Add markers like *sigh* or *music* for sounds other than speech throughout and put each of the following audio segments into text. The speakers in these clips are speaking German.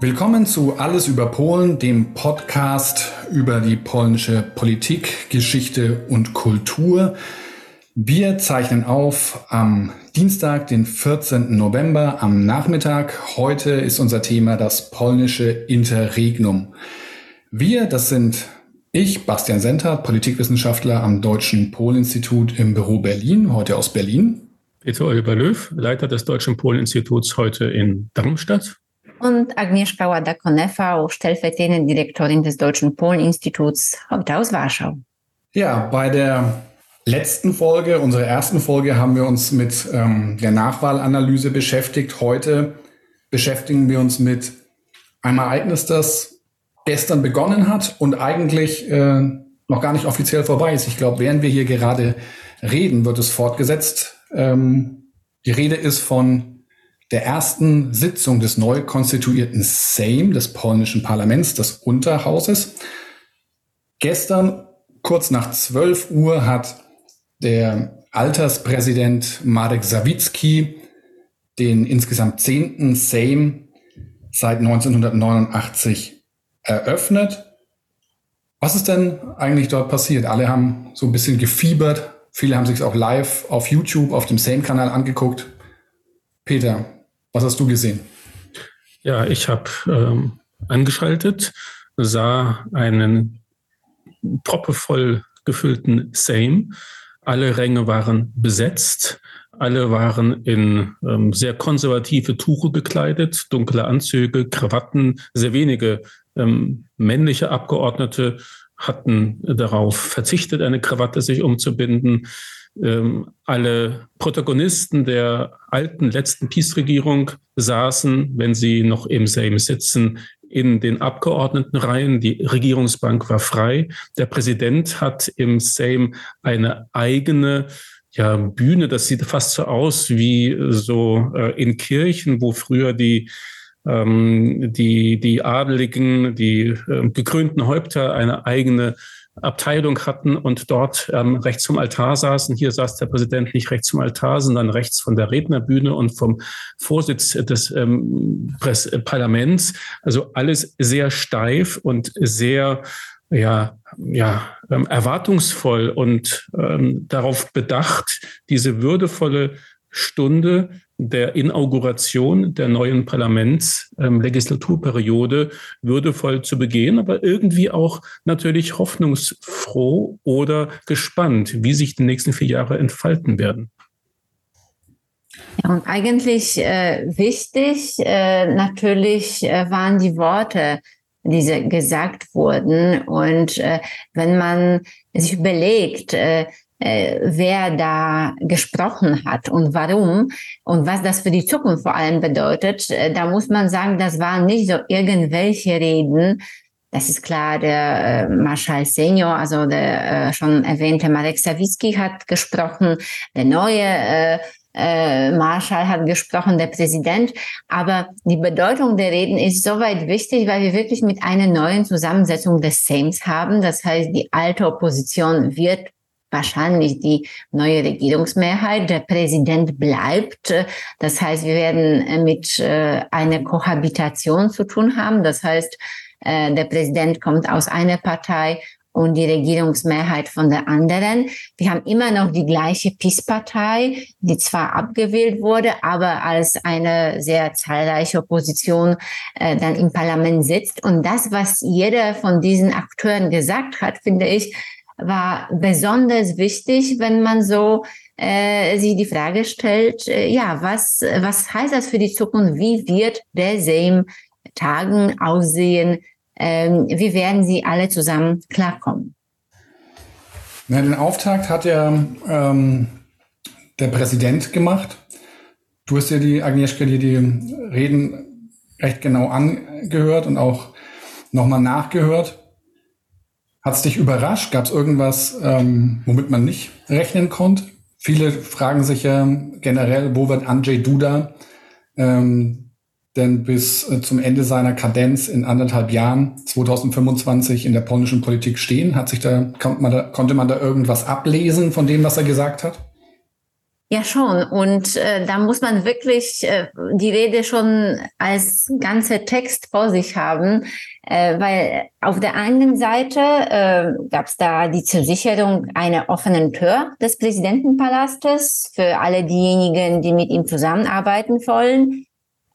Willkommen zu Alles über Polen, dem Podcast über die polnische Politik, Geschichte und Kultur. Wir zeichnen auf am Dienstag, den 14. November am Nachmittag. Heute ist unser Thema das polnische Interregnum. Wir, das sind ich, Bastian Senter, Politikwissenschaftler am Deutschen Polinstitut im Büro Berlin, heute aus Berlin. Peter Oliver Löw, Leiter des Deutschen Polinstituts heute in Darmstadt und Agnieszka Łada-Konefa, stellvertretende Direktorin des Deutschen Polen-Instituts, heute aus Warschau. Ja, bei der letzten Folge, unserer ersten Folge, haben wir uns mit ähm, der Nachwahlanalyse beschäftigt. Heute beschäftigen wir uns mit einem Ereignis, das gestern begonnen hat und eigentlich äh, noch gar nicht offiziell vorbei ist. Ich glaube, während wir hier gerade reden, wird es fortgesetzt. Ähm, die Rede ist von der ersten Sitzung des neu konstituierten Sejm, des polnischen Parlaments, des Unterhauses. Gestern, kurz nach 12 Uhr, hat der Alterspräsident Marek Sawicki den insgesamt zehnten Sejm seit 1989 eröffnet. Was ist denn eigentlich dort passiert? Alle haben so ein bisschen gefiebert. Viele haben sich auch live auf YouTube, auf dem Sejm-Kanal angeguckt. Peter, was hast du gesehen? Ja, ich habe ähm, angeschaltet, sah einen proppevoll gefüllten Same. Alle Ränge waren besetzt. Alle waren in ähm, sehr konservative Tuche gekleidet, dunkle Anzüge, Krawatten. Sehr wenige ähm, männliche Abgeordnete hatten darauf verzichtet, eine Krawatte sich umzubinden ähm, alle Protagonisten der alten letzten Peace-Regierung saßen, wenn sie noch im Sejm sitzen, in den Abgeordnetenreihen. Die Regierungsbank war frei. Der Präsident hat im Sejm eine eigene ja, Bühne. Das sieht fast so aus wie so äh, in Kirchen, wo früher die ähm, die, die Adeligen, die äh, gekrönten Häupter eine eigene Abteilung hatten und dort ähm, rechts zum Altar saßen. Hier saß der Präsident nicht rechts zum Altar, sondern rechts von der Rednerbühne und vom Vorsitz des ähm, Parlaments. Also alles sehr steif und sehr ja, ja, ähm, erwartungsvoll und ähm, darauf bedacht, diese würdevolle Stunde der Inauguration der neuen Parlamentslegislaturperiode ähm, würdevoll zu begehen, aber irgendwie auch natürlich hoffnungsfroh oder gespannt, wie sich die nächsten vier Jahre entfalten werden. Ja, und eigentlich äh, wichtig äh, natürlich äh, waren die Worte, die gesagt wurden. Und äh, wenn man sich überlegt, äh, wer da gesprochen hat und warum und was das für die Zukunft vor allem bedeutet, äh, da muss man sagen, das waren nicht so irgendwelche Reden. Das ist klar, der äh, Marschall Senior, also der äh, schon erwähnte Marek Sawicki hat gesprochen, der neue Marschall hat gesprochen, der Präsident. Aber die Bedeutung der Reden ist soweit wichtig, weil wir wirklich mit einer neuen Zusammensetzung des Sejms haben. Das heißt, die alte Opposition wird wahrscheinlich die neue Regierungsmehrheit. Der Präsident bleibt. Das heißt, wir werden äh, mit äh, einer Kohabitation zu tun haben. Das heißt, äh, der Präsident kommt aus einer Partei und die Regierungsmehrheit von der anderen. Wir haben immer noch die gleiche PIS-Partei, die zwar abgewählt wurde, aber als eine sehr zahlreiche Opposition äh, dann im Parlament sitzt. Und das, was jeder von diesen Akteuren gesagt hat, finde ich, war besonders wichtig, wenn man so äh, sich die Frage stellt, äh, ja, was, was heißt das für die Zukunft? Wie wird der Sejm Tagen aussehen? Ähm, wie werden sie alle zusammen klarkommen? Na, den Auftakt hat ja ähm, der Präsident gemacht. Du hast ja die, Agnieszka, dir die Reden recht genau angehört und auch nochmal nachgehört. Hat es dich überrascht? Gab es irgendwas, ähm, womit man nicht rechnen konnte? Viele fragen sich ja generell, wo wird Andrzej Duda ähm, denn bis äh, zum Ende seiner Kadenz in anderthalb Jahren, 2025, in der polnischen Politik stehen? Hat sich da, konnte man da, konnte man da irgendwas ablesen von dem, was er gesagt hat? Ja, schon. Und äh, da muss man wirklich äh, die Rede schon als ganze Text vor sich haben, äh, weil auf der einen Seite äh, gab es da die Zusicherung einer offenen Tür des Präsidentenpalastes für alle diejenigen, die mit ihm zusammenarbeiten wollen.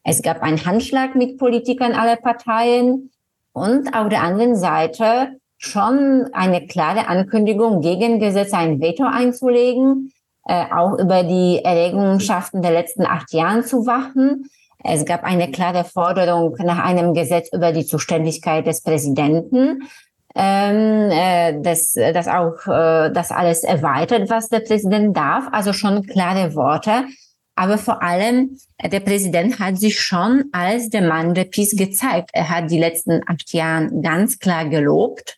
Es gab einen Handschlag mit Politikern aller Parteien und auf der anderen Seite schon eine klare Ankündigung, gegen Gesetze ein Veto einzulegen äh, auch über die Errungenschaften der letzten acht Jahren zu wachen. Es gab eine klare Forderung nach einem Gesetz über die Zuständigkeit des Präsidenten, ähm, äh, das, das auch äh, das alles erweitert, was der Präsident darf. Also schon klare Worte. Aber vor allem, äh, der Präsident hat sich schon als der Mann der Peace gezeigt. Er hat die letzten acht Jahre ganz klar gelobt.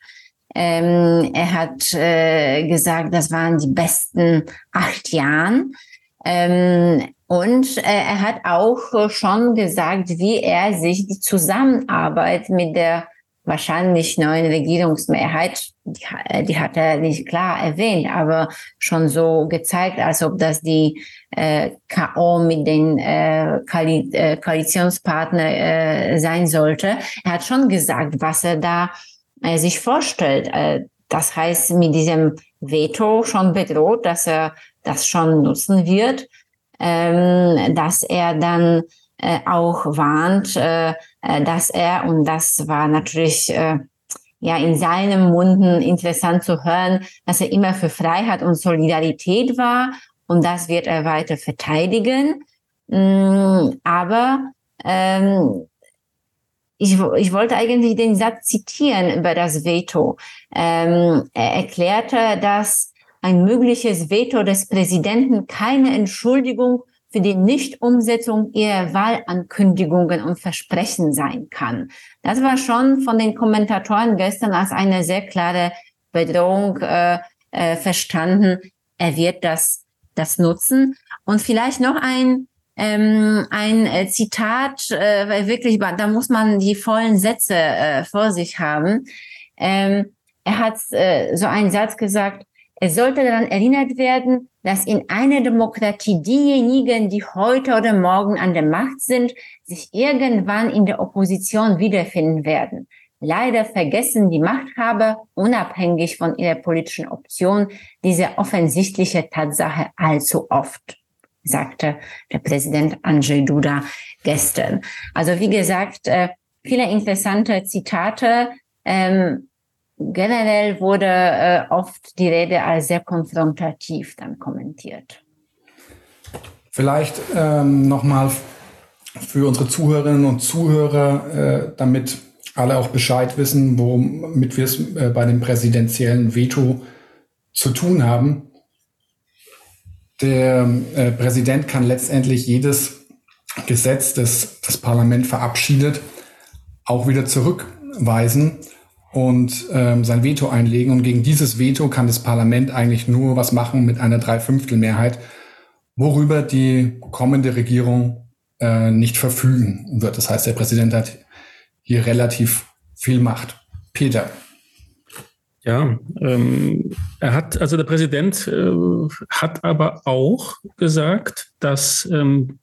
Ähm, er hat äh, gesagt, das waren die besten acht Jahren. Ähm, und äh, er hat auch schon gesagt, wie er sich die Zusammenarbeit mit der wahrscheinlich neuen Regierungsmehrheit, die, äh, die hat er nicht klar erwähnt, aber schon so gezeigt, als ob das die äh, KO mit den äh, äh Koalitionspartner äh, sein sollte. Er hat schon gesagt, was er da äh, sich vorstellt. Äh, das heißt, mit diesem Veto schon bedroht, dass er das schon nutzen wird, ähm, dass er dann äh, auch warnt, äh, äh dass er, und das war natürlich äh, ja in seinem Munden interessant zu hören, dass er immer für Freiheit und Solidarität war und das wird er weiter verteidigen. Mm, aber ähm, ich, ich wollte eigentlich den Satz zitieren über das Veto. Ähm, er erklärte, dass ein mögliches Veto des Präsidenten keine Entschuldigung für die Nichtumsetzung ihrer Wahlankündigungen und Versprechen sein kann. Das war schon von den Kommentatoren gestern als eine sehr klare Bedrohung äh, äh, verstanden. Er wird das, das nutzen. Und vielleicht noch ein ähm, ein äh, Zitat, äh, weil wirklich, da muss man die vollen Sätze äh, vor sich haben. Ähm, er hat äh, so einen Satz gesagt, es sollte daran erinnert werden, dass in einer Demokratie diejenigen, die heute oder morgen an der Macht sind, sich irgendwann in der Opposition wiederfinden werden. Leider vergessen die Machthaber, unabhängig von ihrer politischen Option, diese offensichtliche Tatsache allzu oft sagte der Präsident Andrzej Duda gestern. Also wie gesagt, äh, viele interessante Zitate. Ähm, generell wurde äh, oft die Rede als sehr konfrontativ dann kommentiert. Vielleicht ähm, nochmal für unsere Zuhörerinnen und Zuhörer, äh, damit alle auch Bescheid wissen, womit wir es äh, bei dem präsidentiellen Veto zu tun haben. Der äh, Präsident kann letztendlich jedes Gesetz, das das Parlament verabschiedet, auch wieder zurückweisen und ähm, sein Veto einlegen. Und gegen dieses Veto kann das Parlament eigentlich nur was machen mit einer Dreiviertelmehrheit, worüber die kommende Regierung äh, nicht verfügen wird. Das heißt, der Präsident hat hier relativ viel Macht. Peter. Ja, ähm, er hat, also der Präsident äh, hat aber auch gesagt, dass ähm,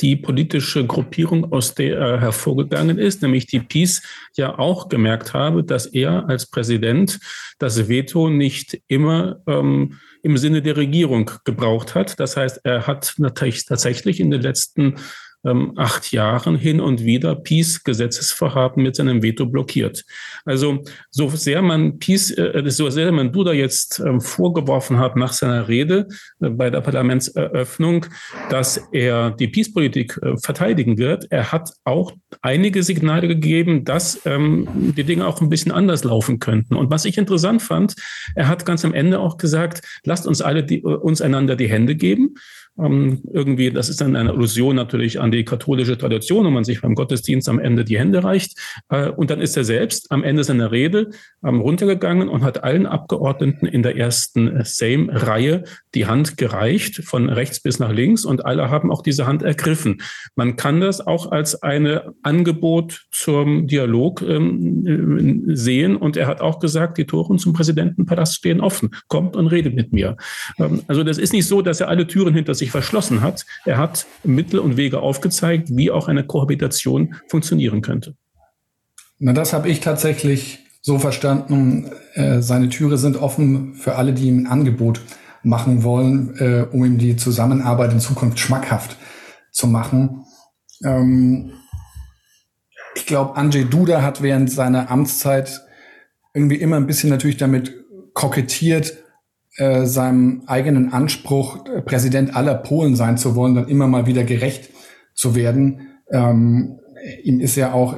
die politische Gruppierung, aus der er hervorgegangen ist, nämlich die Peace, ja auch gemerkt habe, dass er als Präsident das Veto nicht immer ähm, im Sinne der Regierung gebraucht hat. Das heißt, er hat natürlich tatsächlich in den letzten ähm, acht Jahren hin und wieder Peace-Gesetzesvorhaben mit seinem Veto blockiert. Also so sehr man Peace, äh, so sehr man Duda jetzt ähm, vorgeworfen hat nach seiner Rede äh, bei der Parlamentseröffnung, dass er die Peace-Politik äh, verteidigen wird, er hat auch einige Signale gegeben, dass ähm, die Dinge auch ein bisschen anders laufen könnten. Und was ich interessant fand, er hat ganz am Ende auch gesagt, lasst uns alle die, uns einander die Hände geben. Ähm, irgendwie, das ist dann eine Illusion natürlich an die katholische Tradition, wo man sich beim Gottesdienst am Ende die Hände reicht. Äh, und dann ist er selbst am Ende seiner Rede ähm, runtergegangen und hat allen Abgeordneten in der ersten Same-Reihe die Hand gereicht, von rechts bis nach links. Und alle haben auch diese Hand ergriffen. Man kann das auch als ein Angebot zum Dialog ähm, sehen. Und er hat auch gesagt, die Tore zum Präsidentenpalast stehen offen. Kommt und redet mit mir. Ähm, also das ist nicht so, dass er alle Türen hinter sich verschlossen hat. Er hat Mittel und Wege aufgezeigt, wie auch eine Kohabitation funktionieren könnte. Na, das habe ich tatsächlich so verstanden. Äh, seine Türe sind offen für alle, die ihm ein Angebot machen wollen, äh, um ihm die Zusammenarbeit in Zukunft schmackhaft zu machen. Ähm, ich glaube, Andrzej Duda hat während seiner Amtszeit irgendwie immer ein bisschen natürlich damit kokettiert, äh, seinem eigenen Anspruch, Präsident aller Polen sein zu wollen, dann immer mal wieder gerecht zu werden. Ähm, ihm ist ja auch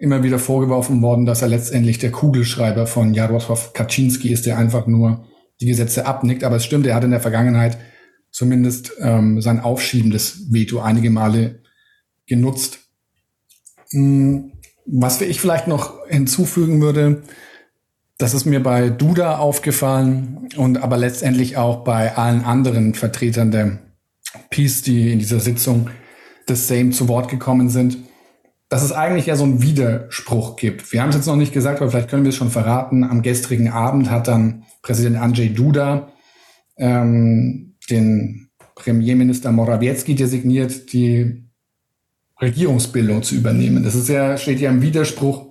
immer wieder vorgeworfen worden, dass er letztendlich der Kugelschreiber von Jarosław Kaczynski ist, der einfach nur die Gesetze abnickt. Aber es stimmt, er hat in der Vergangenheit zumindest ähm, sein aufschiebendes Veto einige Male genutzt. Hm, was ich vielleicht noch hinzufügen würde, das ist mir bei Duda aufgefallen und aber letztendlich auch bei allen anderen Vertretern der Peace, die in dieser Sitzung des Sejm zu Wort gekommen sind, dass es eigentlich ja so einen Widerspruch gibt. Wir haben es jetzt noch nicht gesagt, aber vielleicht können wir es schon verraten. Am gestrigen Abend hat dann Präsident Andrzej Duda ähm, den Premierminister Morawiecki designiert, die Regierungsbildung zu übernehmen. Das ist ja, steht ja im Widerspruch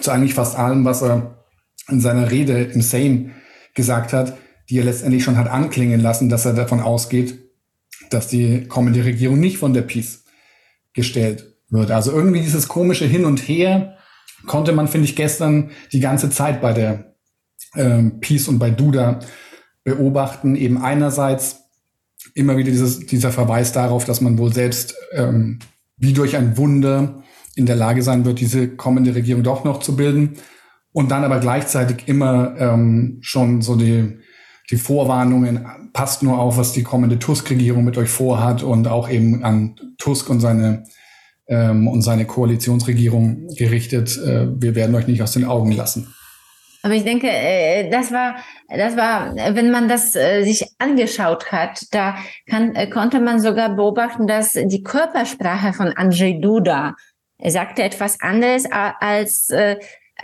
zu eigentlich fast allem, was er in seiner Rede im Sejm gesagt hat, die er letztendlich schon hat anklingen lassen, dass er davon ausgeht, dass die kommende Regierung nicht von der Peace gestellt wird. Also irgendwie dieses komische Hin und Her konnte man, finde ich, gestern die ganze Zeit bei der ähm, Peace und bei Duda beobachten. Eben einerseits immer wieder dieses, dieser Verweis darauf, dass man wohl selbst ähm, wie durch ein Wunder in der Lage sein wird, diese kommende Regierung doch noch zu bilden und dann aber gleichzeitig immer ähm, schon so die, die Vorwarnungen, passt nur auf, was die kommende Tusk-Regierung mit euch vorhat und auch eben an Tusk und seine ähm, und seine Koalitionsregierung gerichtet. Äh, wir werden euch nicht aus den Augen lassen. Aber ich denke, äh, das war, das war, wenn man das äh, sich angeschaut hat, da kann, äh, konnte man sogar beobachten, dass die Körpersprache von Andrzej Duda er sagte etwas anderes als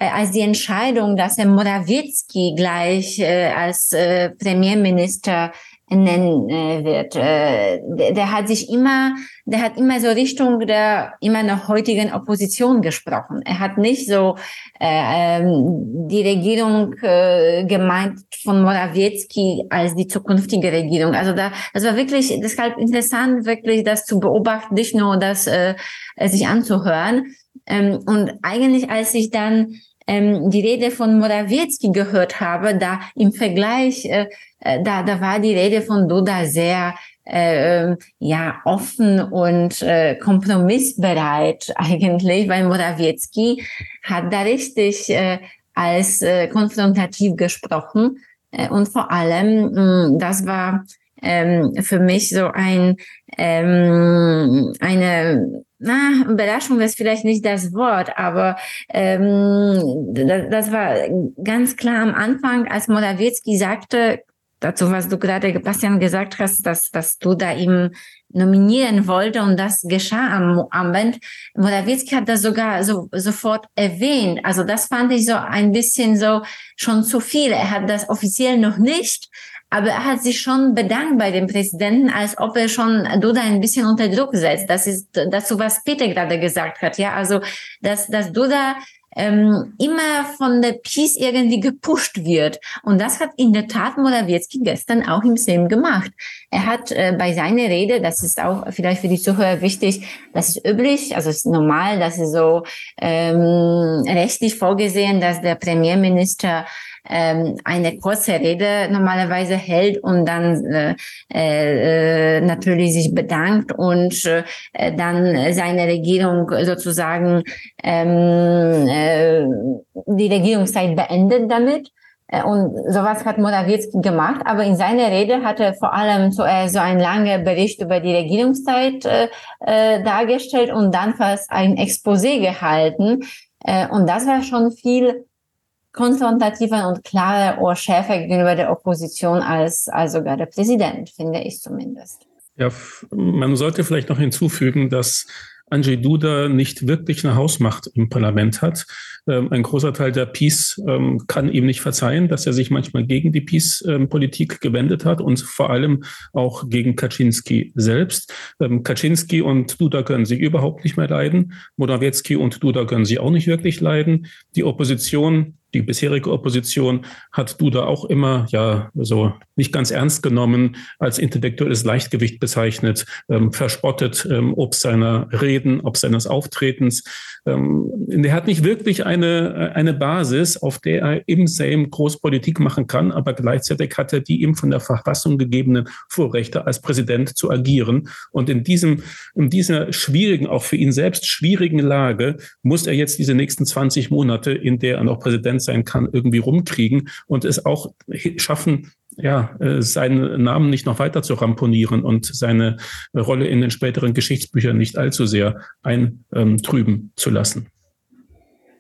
als die Entscheidung, dass er Morawiecki gleich äh, als äh, Premierminister nennen äh, wird. Äh, der, der, hat sich immer, der hat immer so Richtung der immer noch heutigen Opposition gesprochen. Er hat nicht so äh, ähm, die Regierung äh, gemeint von Morawiecki als die zukünftige Regierung. Also da, das war wirklich deshalb interessant, wirklich das zu beobachten, nicht nur das äh, sich anzuhören. Ähm, und eigentlich, als ich dann ähm, die Rede von Morawiecki gehört habe, da im Vergleich, äh, äh, da, da war die Rede von Duda sehr äh, ja offen und äh, kompromissbereit *laughs* eigentlich, weil Morawiecki hat da richtig äh, als äh, konfrontativ gesprochen. Äh, und vor allem mh, das war ähm, für mich so ein ähm, eine na, Überraschung ist vielleicht nicht das Wort, aber ähm, das, das war ganz klar am Anfang, als Morawiecki sagte, dazu, was du gerade, Bastian, gesagt hast, dass, dass du da ihm nominieren wollte und das geschah am Abend. Morawiecki hat das sogar so, sofort erwähnt. Also das fand ich so ein bisschen so schon zu viel. Er hat das offiziell noch nicht, aber er hat sich schon bedankt bei dem Präsidenten, als ob er schon Duda ein bisschen unter Druck setzt. Das ist dazu, was Peter gerade gesagt hat. Ja, also, dass, dass Duda ähm, immer von der Peace irgendwie gepusht wird. Und das hat in der Tat Morawiecki gestern auch im Sejm gemacht. Er hat äh, bei seiner Rede, das ist auch vielleicht für die Zuhörer wichtig, das ist üblich, also ist normal, das ist so ähm, rechtlich vorgesehen, dass der Premierminister ähm, eine kurze Rede normalerweise hält und dann äh, äh, natürlich sich bedankt und äh, dann seine Regierung sozusagen ähm, äh, die Regierungszeit beendet damit. Äh, und sowas hat Morawiecki gemacht, aber in seiner Rede hat er vor allem zuerst so einen langen Bericht über die Regierungszeit äh, äh, dargestellt und dann fast ein Exposé gehalten. Äh, und das war schon viel konfrontativer und klarer oder schärfer gegenüber der Opposition als, als sogar der Präsident, finde ich zumindest. Ja, man sollte vielleicht noch hinzufügen, dass Andrzej Duda nicht wirklich eine Hausmacht im Parlament hat. Ähm, ein großer Teil der Peace ähm, kann ihm nicht verzeihen, dass er sich manchmal gegen die Peace-Politik ähm, gewendet hat und vor allem auch gegen Kaczynski selbst. Kaczynski und Duda können sich überhaupt nicht mehr leiden. Morawiecki und Duda können sie auch nicht wirklich leiden. Die Opposition die bisherige Opposition hat Duda auch immer ja so nicht ganz ernst genommen, als intellektuelles Leichtgewicht bezeichnet, ähm, verspottet, ähm, ob seiner Reden, ob seines Auftretens. Ähm, er hat nicht wirklich eine, eine Basis, auf der er im Sejm Großpolitik machen kann, aber gleichzeitig hat er die ihm von der Verfassung gegebenen Vorrechte als Präsident zu agieren. Und in diesem, in dieser schwierigen, auch für ihn selbst schwierigen Lage muss er jetzt diese nächsten 20 Monate, in der er noch Präsident Präsident sein kann, irgendwie rumkriegen und es auch schaffen, ja, äh, seinen Namen nicht noch weiter zu ramponieren und seine Rolle in den späteren Geschichtsbüchern nicht allzu sehr eintrüben zu lassen.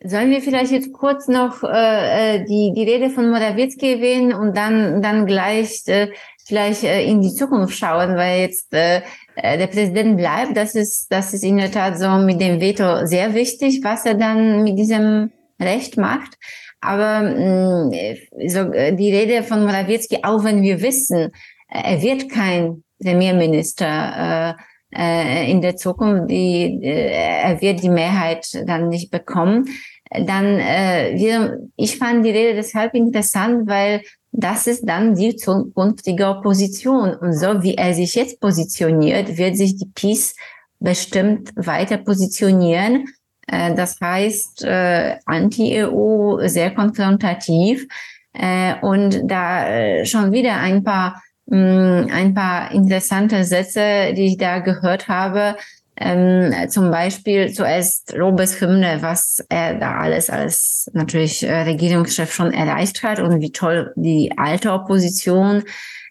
Sollen wir vielleicht jetzt kurz noch äh, äh, die, die Rede von Morawiecki erwähnen und dann, dann gleich äh, vielleicht äh, in die Zukunft schauen, weil jetzt äh, der Präsident bleibt. Das ist, das ist in der Tat so mit dem Veto sehr wichtig, was er dann mit diesem Recht macht. Aber mh, mm, so, äh, die Rede von Morawiecki, auch wenn wir wissen, äh, er wird kein Premierminister äh, äh, in der Zukunft, die, äh, er wird die Mehrheit dann nicht bekommen, dann äh, wir, ich fand die Rede deshalb interessant, weil das ist dann die zukünftige Opposition. Und so wie er sich jetzt positioniert, wird sich die PiS bestimmt weiter positionieren. Äh, das heißt, äh, Anti-EU, sehr konfrontativ äh, und da schon wieder ein paar, mm, ein paar interessante Sätze, die ich da gehört habe. Ähm, zum Beispiel zuerst Robes Hymne, was er da alles als natürlich äh, Regierungschef schon erreicht hat und wie toll die alte Opposition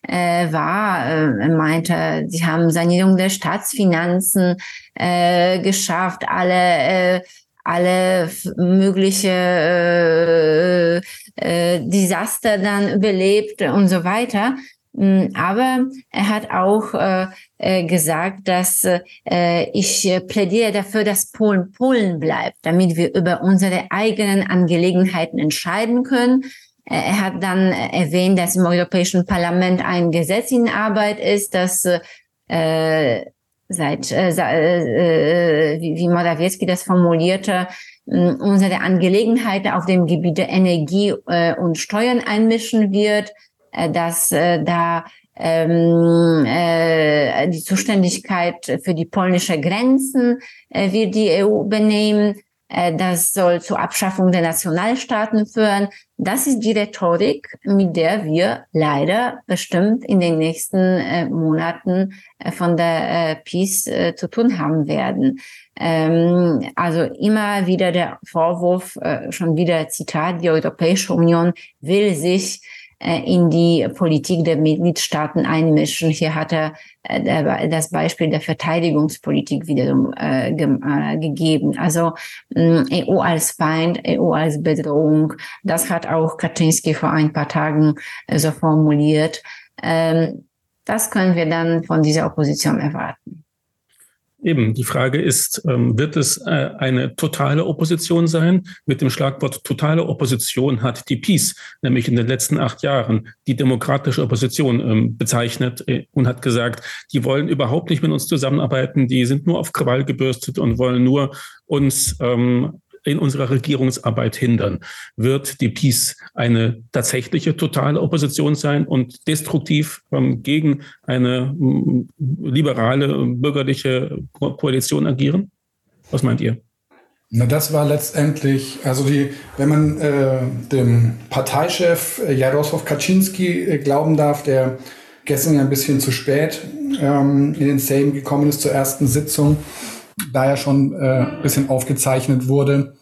äh, war. Äh, meinte, sie haben Sanierung der Staatsfinanzen äh, geschafft, alle äh, alle mögliche äh, äh, Desaster dann überlebt und so weiter. Mm, aber er hat auch äh, äh, gesagt, dass äh, ich plädiere dafür, dass Polen Polen bleibt, damit wir über unsere eigenen Angelegenheiten entscheiden können. Er hat dann erwähnt, dass im Europäischen Parlament ein Gesetz in Arbeit ist, das äh, seit, äh, äh, wie, wie Morawiecki das formulierte, äh, unsere Angelegenheiten auf dem Gebiet der Energie äh, und Steuern einmischen wird, äh, dass äh, da ähm, äh, die Zuständigkeit für die polnische Grenzen äh, wird die EU übernehmen. Äh, das soll zur Abschaffung der Nationalstaaten führen. Das ist die Rhetorik, mit der wir leider bestimmt in den nächsten äh, Monaten äh, von der Peace zu tun haben werden. Ähm, also immer wieder der Vorwurf, schon wieder Zitat, die Europäische Union will sich äh, in die Politik der Mitgliedstaaten einmischen. Hier hat er äh, das Beispiel der Verteidigungspolitik wiederum äh, gegeben. Also EU als Feind, EU als Bedrohung, das hat auch Kaczynski vor ein paar Tagen so formuliert. Ähm, das können wir dann von dieser Opposition erwarten. Eben, die Frage ist, ähm, wird es äh, eine totale Opposition sein? Mit dem Schlagwort totale Opposition hat die Peace nämlich in den letzten acht Jahren die demokratische Opposition ähm, bezeichnet äh, und hat gesagt, die wollen überhaupt nicht mit uns zusammenarbeiten, die sind nur auf Krawall gebürstet und wollen nur uns ähm, in unserer Regierungsarbeit hindern. Wird die Peace eine tatsächliche totale Opposition sein und destruktiv ähm, gegen eine ähm, liberale bürgerliche Koalition agieren? Was meint ihr? Na, das war letztendlich, also die, wenn man äh, dem Parteichef äh, Jaroslaw Kaczynski äh, glauben darf, der gestern ja ein bisschen zu spät ähm, in den Sejm gekommen ist zur ersten Sitzung, da ja schon äh, bisschen aufgezeichnet wurde,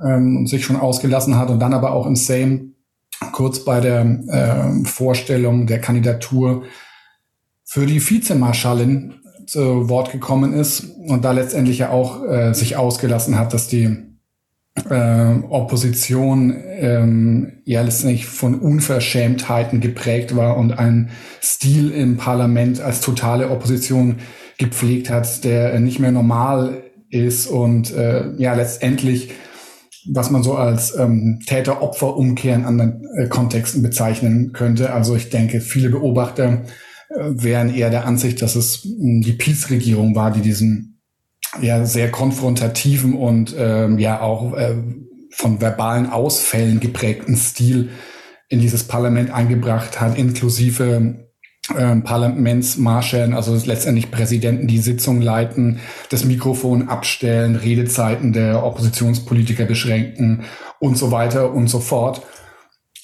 ähm, und sich schon ausgelassen hat und dann aber auch im Same kurz bei der äh, Vorstellung der Kandidatur für die Vizemarschallin zu Wort gekommen ist und da letztendlich ja auch äh, sich ausgelassen hat, dass die äh, Opposition ähm, ja letztendlich von Unverschämtheiten geprägt war und ein Stil im Parlament als totale Opposition gepflegt hat, der nicht mehr normal ist und äh, ja letztendlich was man so als ähm, Täter-Opfer-Umkehr in anderen äh, Kontexten bezeichnen könnte. Also ich denke, viele Beobachter äh, wären eher der Ansicht, dass es mh, die Peace-Regierung war, die diesen ja sehr konfrontativen und ähm, ja auch äh, von verbalen Ausfällen geprägten Stil in dieses Parlament eingebracht hat, inklusive ähm, Parlamentsmarschällen, also letztendlich Präsidenten, die Sitzung leiten, das Mikrofon abstellen, Redezeiten der Oppositionspolitiker beschränken und so weiter und so fort.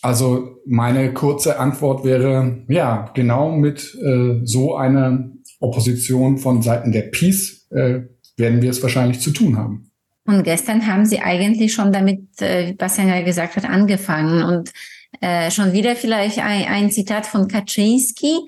Also meine kurze Antwort wäre, ja, genau mit äh, so einer Opposition von Seiten der Peace äh, werden wir es wahrscheinlich zu tun haben. Und gestern haben Sie eigentlich schon damit, äh, was er gesagt hat, angefangen. Und äh, schon wieder vielleicht ein, ein Zitat von Kaczynski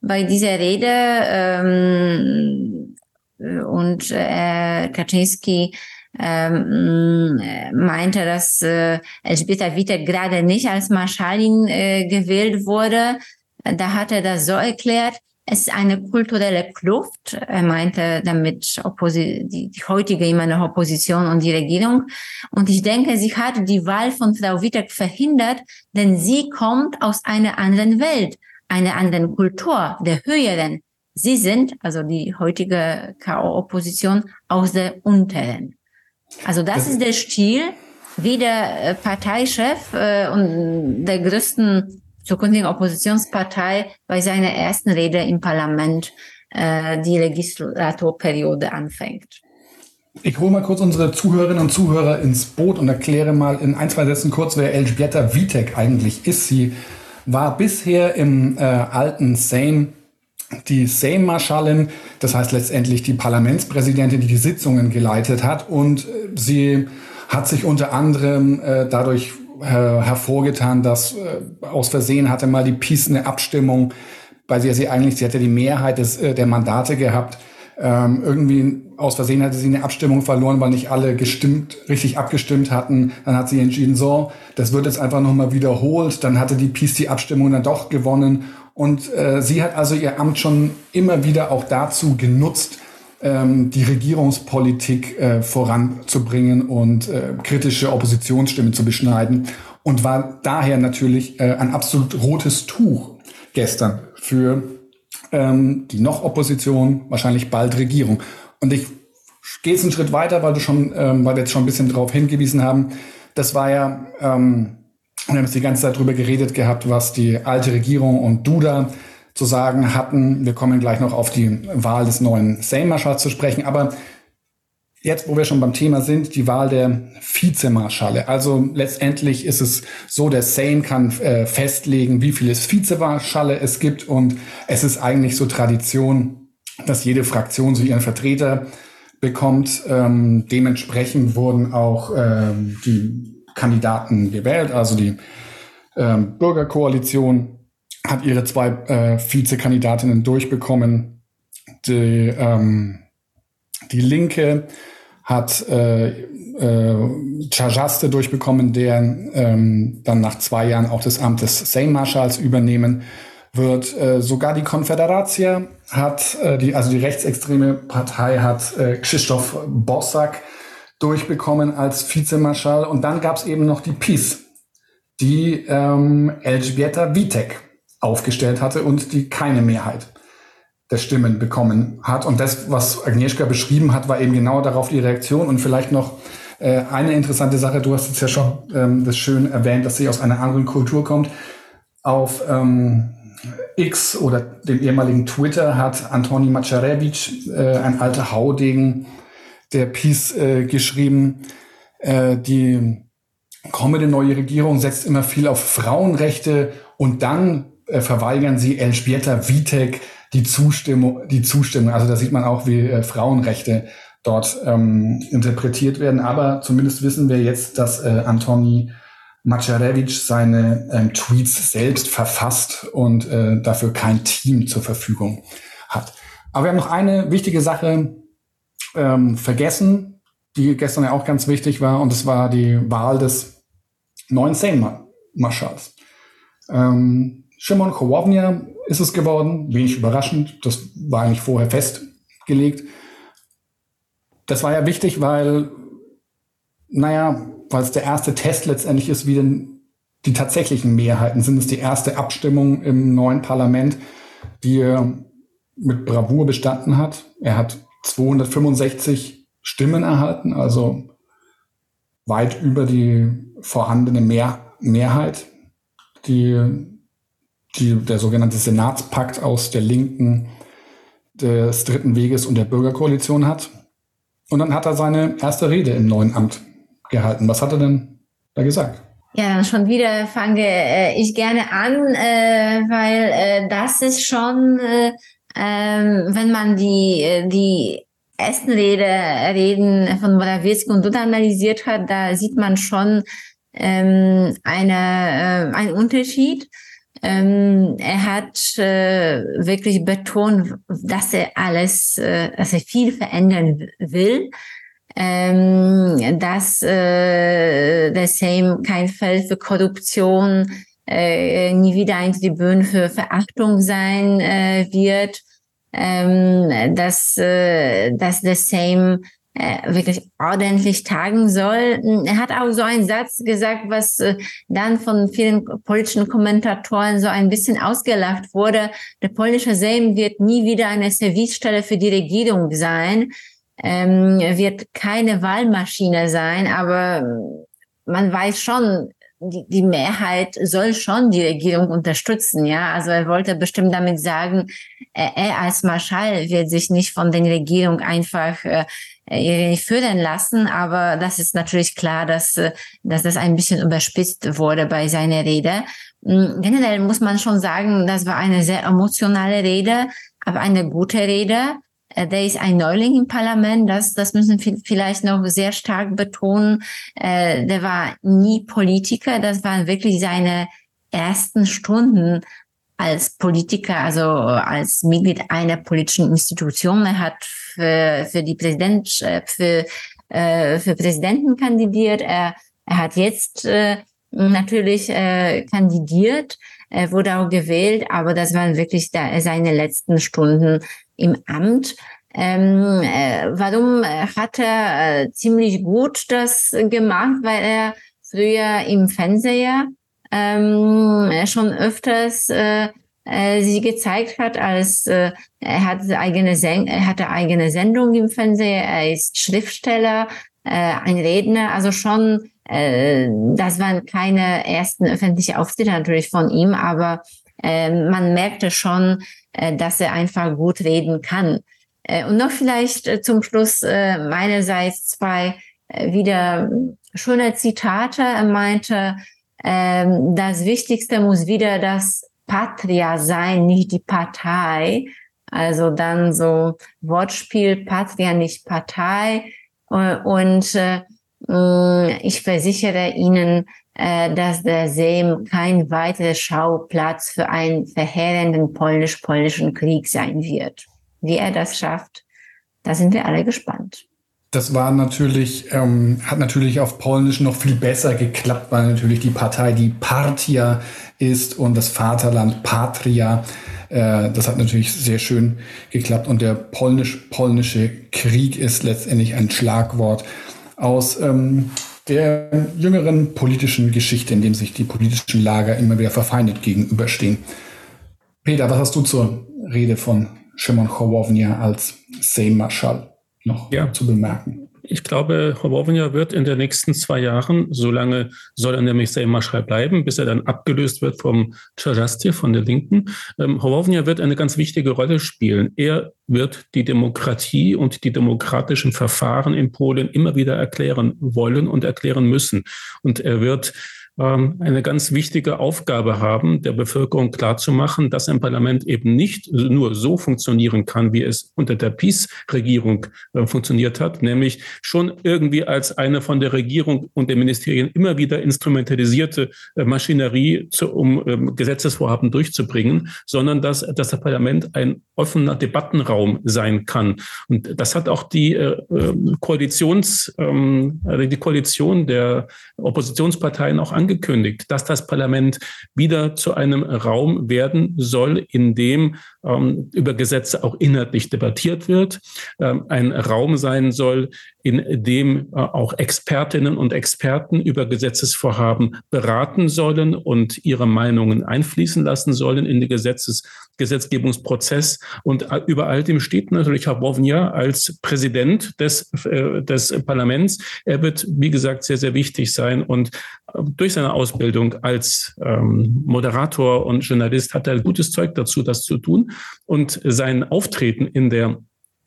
bei dieser Rede. Ähm, und äh, Kaczynski ähm, meinte, dass äh, Elżbieta Witek gerade nicht als Marschallin äh, gewählt wurde. Da hat er das so erklärt, es ist eine kulturelle Kluft. Er meinte damit Opposi die, die heutige immer noch Opposition und die Regierung. Und ich denke, sie hat die Wahl von Frau Wittek verhindert, denn sie kommt aus einer anderen Welt, einer anderen Kultur, der höheren. Sie sind, also die heutige K.O.-Opposition, aus der unteren. Also das, ist der Stil, wie der äh, Parteichef äh, und der größten zukünftigen Oppositionspartei bei seiner ersten Rede im Parlament äh, die Legislaturperiode anfängt. Ich hole mal kurz unsere Zuhörerinnen und Zuhörer ins Boot und erkläre mal in ein, zwei Sätzen kurz, wer Elżbieta Witek eigentlich ist. Sie war bisher im äh, alten Sejm die Sejm-Marschallin, das heißt letztendlich die Parlamentspräsidentin, die die Sitzungen geleitet hat. Und äh, sie hat sich unter anderem äh, dadurch her hervorgetan, dass äh, aus Versehen hatte mal die Peace eine Abstimmung, bei der sie eigentlich, sie hatte die Mehrheit des, äh, der Mandate gehabt. Ähm, irgendwie aus Versehen hatte sie eine Abstimmung verloren, weil nicht alle gestimmt, richtig abgestimmt hatten. Dann hat sie entschieden, so, das wird jetzt einfach nochmal wiederholt. Dann hatte die Peace die Abstimmung dann doch gewonnen. Und äh, sie hat also ihr Amt schon immer wieder auch dazu genutzt, ähm, die Regierungspolitik äh, voranzubringen und äh, kritische Oppositionsstimmen zu beschneiden und war daher natürlich äh, ein absolut rotes Tuch gestern für ähm, die noch Opposition, wahrscheinlich bald Regierung. Und ich gehe jetzt einen Schritt weiter, weil du schon, ähm, weil wir jetzt schon ein bisschen darauf hingewiesen haben. Das war ja, ähm, wir haben jetzt die ganze Zeit drüber geredet gehabt, was die alte Regierung und Duda zu sagen hatten. Wir kommen gleich noch auf die Wahl des neuen Sejm-Marschalls zu sprechen. Aber jetzt, wo wir schon beim Thema sind, die Wahl der Vizemarschale. Also letztendlich ist es so, der Sejm kann äh, festlegen, wie viele Vizemarschale es gibt. Und es ist eigentlich so Tradition, dass jede Fraktion so ihren Vertreter bekommt. Ähm, dementsprechend wurden auch ähm, die Kandidaten gewählt, also die ähm, Bürgerkoalition hat ihre zwei äh, Vizekandidatinnen durchbekommen. Die, ähm, die Linke hat äh, äh, Chajaste durchbekommen, der ähm, dann nach zwei Jahren auch das Amt des Sejm-Marschalls übernehmen wird. Äh, sogar die Konfederatia hat, äh, die, also die rechtsextreme Partei hat äh, Krzysztof Bosak durchbekommen als Vizemarschall. Und dann gab es eben noch die PiS, die ähm, Elżbieta Witek aufgestellt hatte und die keine Mehrheit der Stimmen bekommen hat. Und das, was Agnieszka beschrieben hat, war eben genau darauf die Reaktion. Und vielleicht noch äh, eine interessante Sache, du hast jetzt ja schon ähm, das schön erwähnt, dass sie aus einer anderen Kultur kommt. Auf ähm, X oder dem ehemaligen Twitter hat Antoni Macarewicz, äh, ein alter Haudegen der Peace, äh, geschrieben, äh, die kommende neue Regierung setzt immer viel auf Frauenrechte und dann äh, verweigern sie Elżbieta Witek die Zustimmung, die Zustimmung. Also da sieht man auch, wie äh, Frauenrechte dort ähm, interpretiert werden. Aber zumindest wissen wir jetzt, dass äh, Antoni Macerewicz seine ähm, Tweets selbst verfasst und äh, dafür kein Team zur Verfügung hat. Aber wir haben noch eine wichtige Sache ähm, vergessen, die gestern ja auch ganz wichtig war, und das war die Wahl des neuen Sejm-Marschalls. Ähm, Shimon Hołownia ist es geworden, wenig überraschend, das war eigentlich vorher festgelegt. Das war ja wichtig, weil, naja, weil es der erste Test letztendlich ist, wie denn die tatsächlichen Mehrheiten sind. Es die erste Abstimmung im neuen Parlament, die er mit Bravour bestanden hat. Er hat 265 Stimmen erhalten, also weit über die vorhandene Mehr Mehrheit, die, die der sogenannte Senatspakt aus der Linken, des Dritten Weges und der Bürgerkoalition hat. Und dann hat er seine erste Rede im neuen Amt gehalten. Was hat er denn da gesagt? Ja, schon wieder fange äh, ich gerne an, äh, weil äh, das ist schon, äh, ähm, wenn man die, äh, die ersten Rede, Reden von Morawiecki und Duda analysiert hat, da sieht man schon ähm, eine, äh, einen Unterschied. Ähm, er hat äh, wirklich betont, dass er alles, äh, dass er viel verändern will. Ähm, dass äh, der Sejm kein Feld für Korruption, äh, nie wieder ein Tribün für Verachtung sein äh, wird, ähm, dass, äh, dass der Sejm äh, wirklich ordentlich tagen soll. Er hat auch so einen Satz gesagt, was äh, dann von vielen politischen Kommentatoren so ein bisschen ausgelacht wurde. Der polnische Sejm wird nie wieder eine Servicestelle für die Regierung sein ähm, wird keine Wahlmaschine sein, aber man weiß schon, die, die Mehrheit soll schon die Regierung unterstützen, ja. Also er wollte bestimmt damit sagen, er, er als Marschall wird sich nicht von der Regierung einfach äh, führen lassen, aber das ist natürlich klar, dass, dass das ein bisschen überspitzt wurde bei seiner Rede. Hm, generell muss man schon sagen, das war eine sehr emotionale Rede, aber eine gute Rede. Äh, der ist ein Neuling im Parlament, das, das müssen wir vielleicht noch sehr stark betonen. Äh, der war nie Politiker, das waren wirklich seine ersten Stunden als Politiker, also als Mitglied einer politischen Institution. Er hat für, für die Präsident, äh, für, für Präsidenten kandidiert. Er, er hat jetzt natürlich kandidiert, er wurde auch gewählt, aber das waren wirklich seine letzten Stunden im Amt. Ähm, äh, warum hat er äh, ziemlich gut das gemacht? Weil er früher im Fernseher ähm, schon öfters äh, äh, sie gezeigt hat, als äh, er hat eigene er hatte eigene Sendung im Fernseher, er ist Schriftsteller, äh, ein Redner, also schon, äh, das waren keine ersten öffentlichen Auftritte natürlich von ihm, aber äh, man merkte schon, äh, dass er einfach gut reden kann. Äh, und noch vielleicht äh, zum Schluss äh, meinerseits zwei äh, wieder schöne Zitate. Er meinte, äh, das Wichtigste muss wieder das Patria sein, nicht die Partei. Also dann so Wortspiel, Patria, nicht Partei. Äh, und äh, ich versichere Ihnen, äh, dass der Sejm kein weiterer Schauplatz für einen verheerenden polnisch-polnischen Krieg sein wird. Wie er das schafft, da sind wir alle gespannt. Das war natürlich, ähm, hat natürlich auf Polnisch noch viel besser geklappt, weil natürlich die Partei die Partia ist und das Vaterland Patria. Äh, das hat natürlich sehr schön geklappt und der polnisch-polnische Krieg ist letztendlich ein Schlagwort aus ähm, der jüngeren politischen Geschichte, in dem sich die politischen Lager immer wieder verfeindet gegenüberstehen. Peter, was hast du zur Rede von Szymon Hołownia als Sejm-Marschall noch ja. zu bemerken? Ich glaube, Hołownia wird in den nächsten zwei Jahren, solange soll er nämlich Sejm-Marschall bleiben, bis er dann abgelöst wird vom Czarzasty, von der Linken. Ähm, Hołownia wird eine ganz wichtige Rolle spielen. Er wird die Demokratie und die demokratischen Verfahren in Polen immer wieder erklären wollen und erklären müssen. Und er wird eine ganz wichtige Aufgabe haben, der Bevölkerung klarzumachen, dass ein Parlament eben nicht nur so funktionieren kann, wie es unter der Peace-Regierung äh, funktioniert hat, nämlich schon irgendwie als eine von der Regierung und den Ministerien immer wieder instrumentalisierte äh, Maschinerie, zu, um ähm, Gesetzesvorhaben durchzubringen, sondern dass, dass das Parlament ein offener Debattenraum sein kann. Und das hat auch die äh, ähm, Koalitions, ähm, die Koalition der Oppositionsparteien auch angekündigt, dass das Parlament wieder zu einem Raum werden soll, in dem ähm, über Gesetze auch inhaltlich debattiert wird, ähm, ein Raum sein soll, in dem äh, auch Expertinnen und Experten über Gesetzesvorhaben beraten sollen und ihre Meinungen einfließen lassen sollen in den Gesetzes Gesetzgebungsprozess. Und äh, über all dem steht natürlich Herr Bovnia als Präsident des, äh, des Parlaments. Er wird, wie gesagt, sehr, sehr wichtig sein. Und durch seine Ausbildung als ähm, Moderator und Journalist hat er gutes Zeug dazu, das zu tun. Und sein Auftreten in der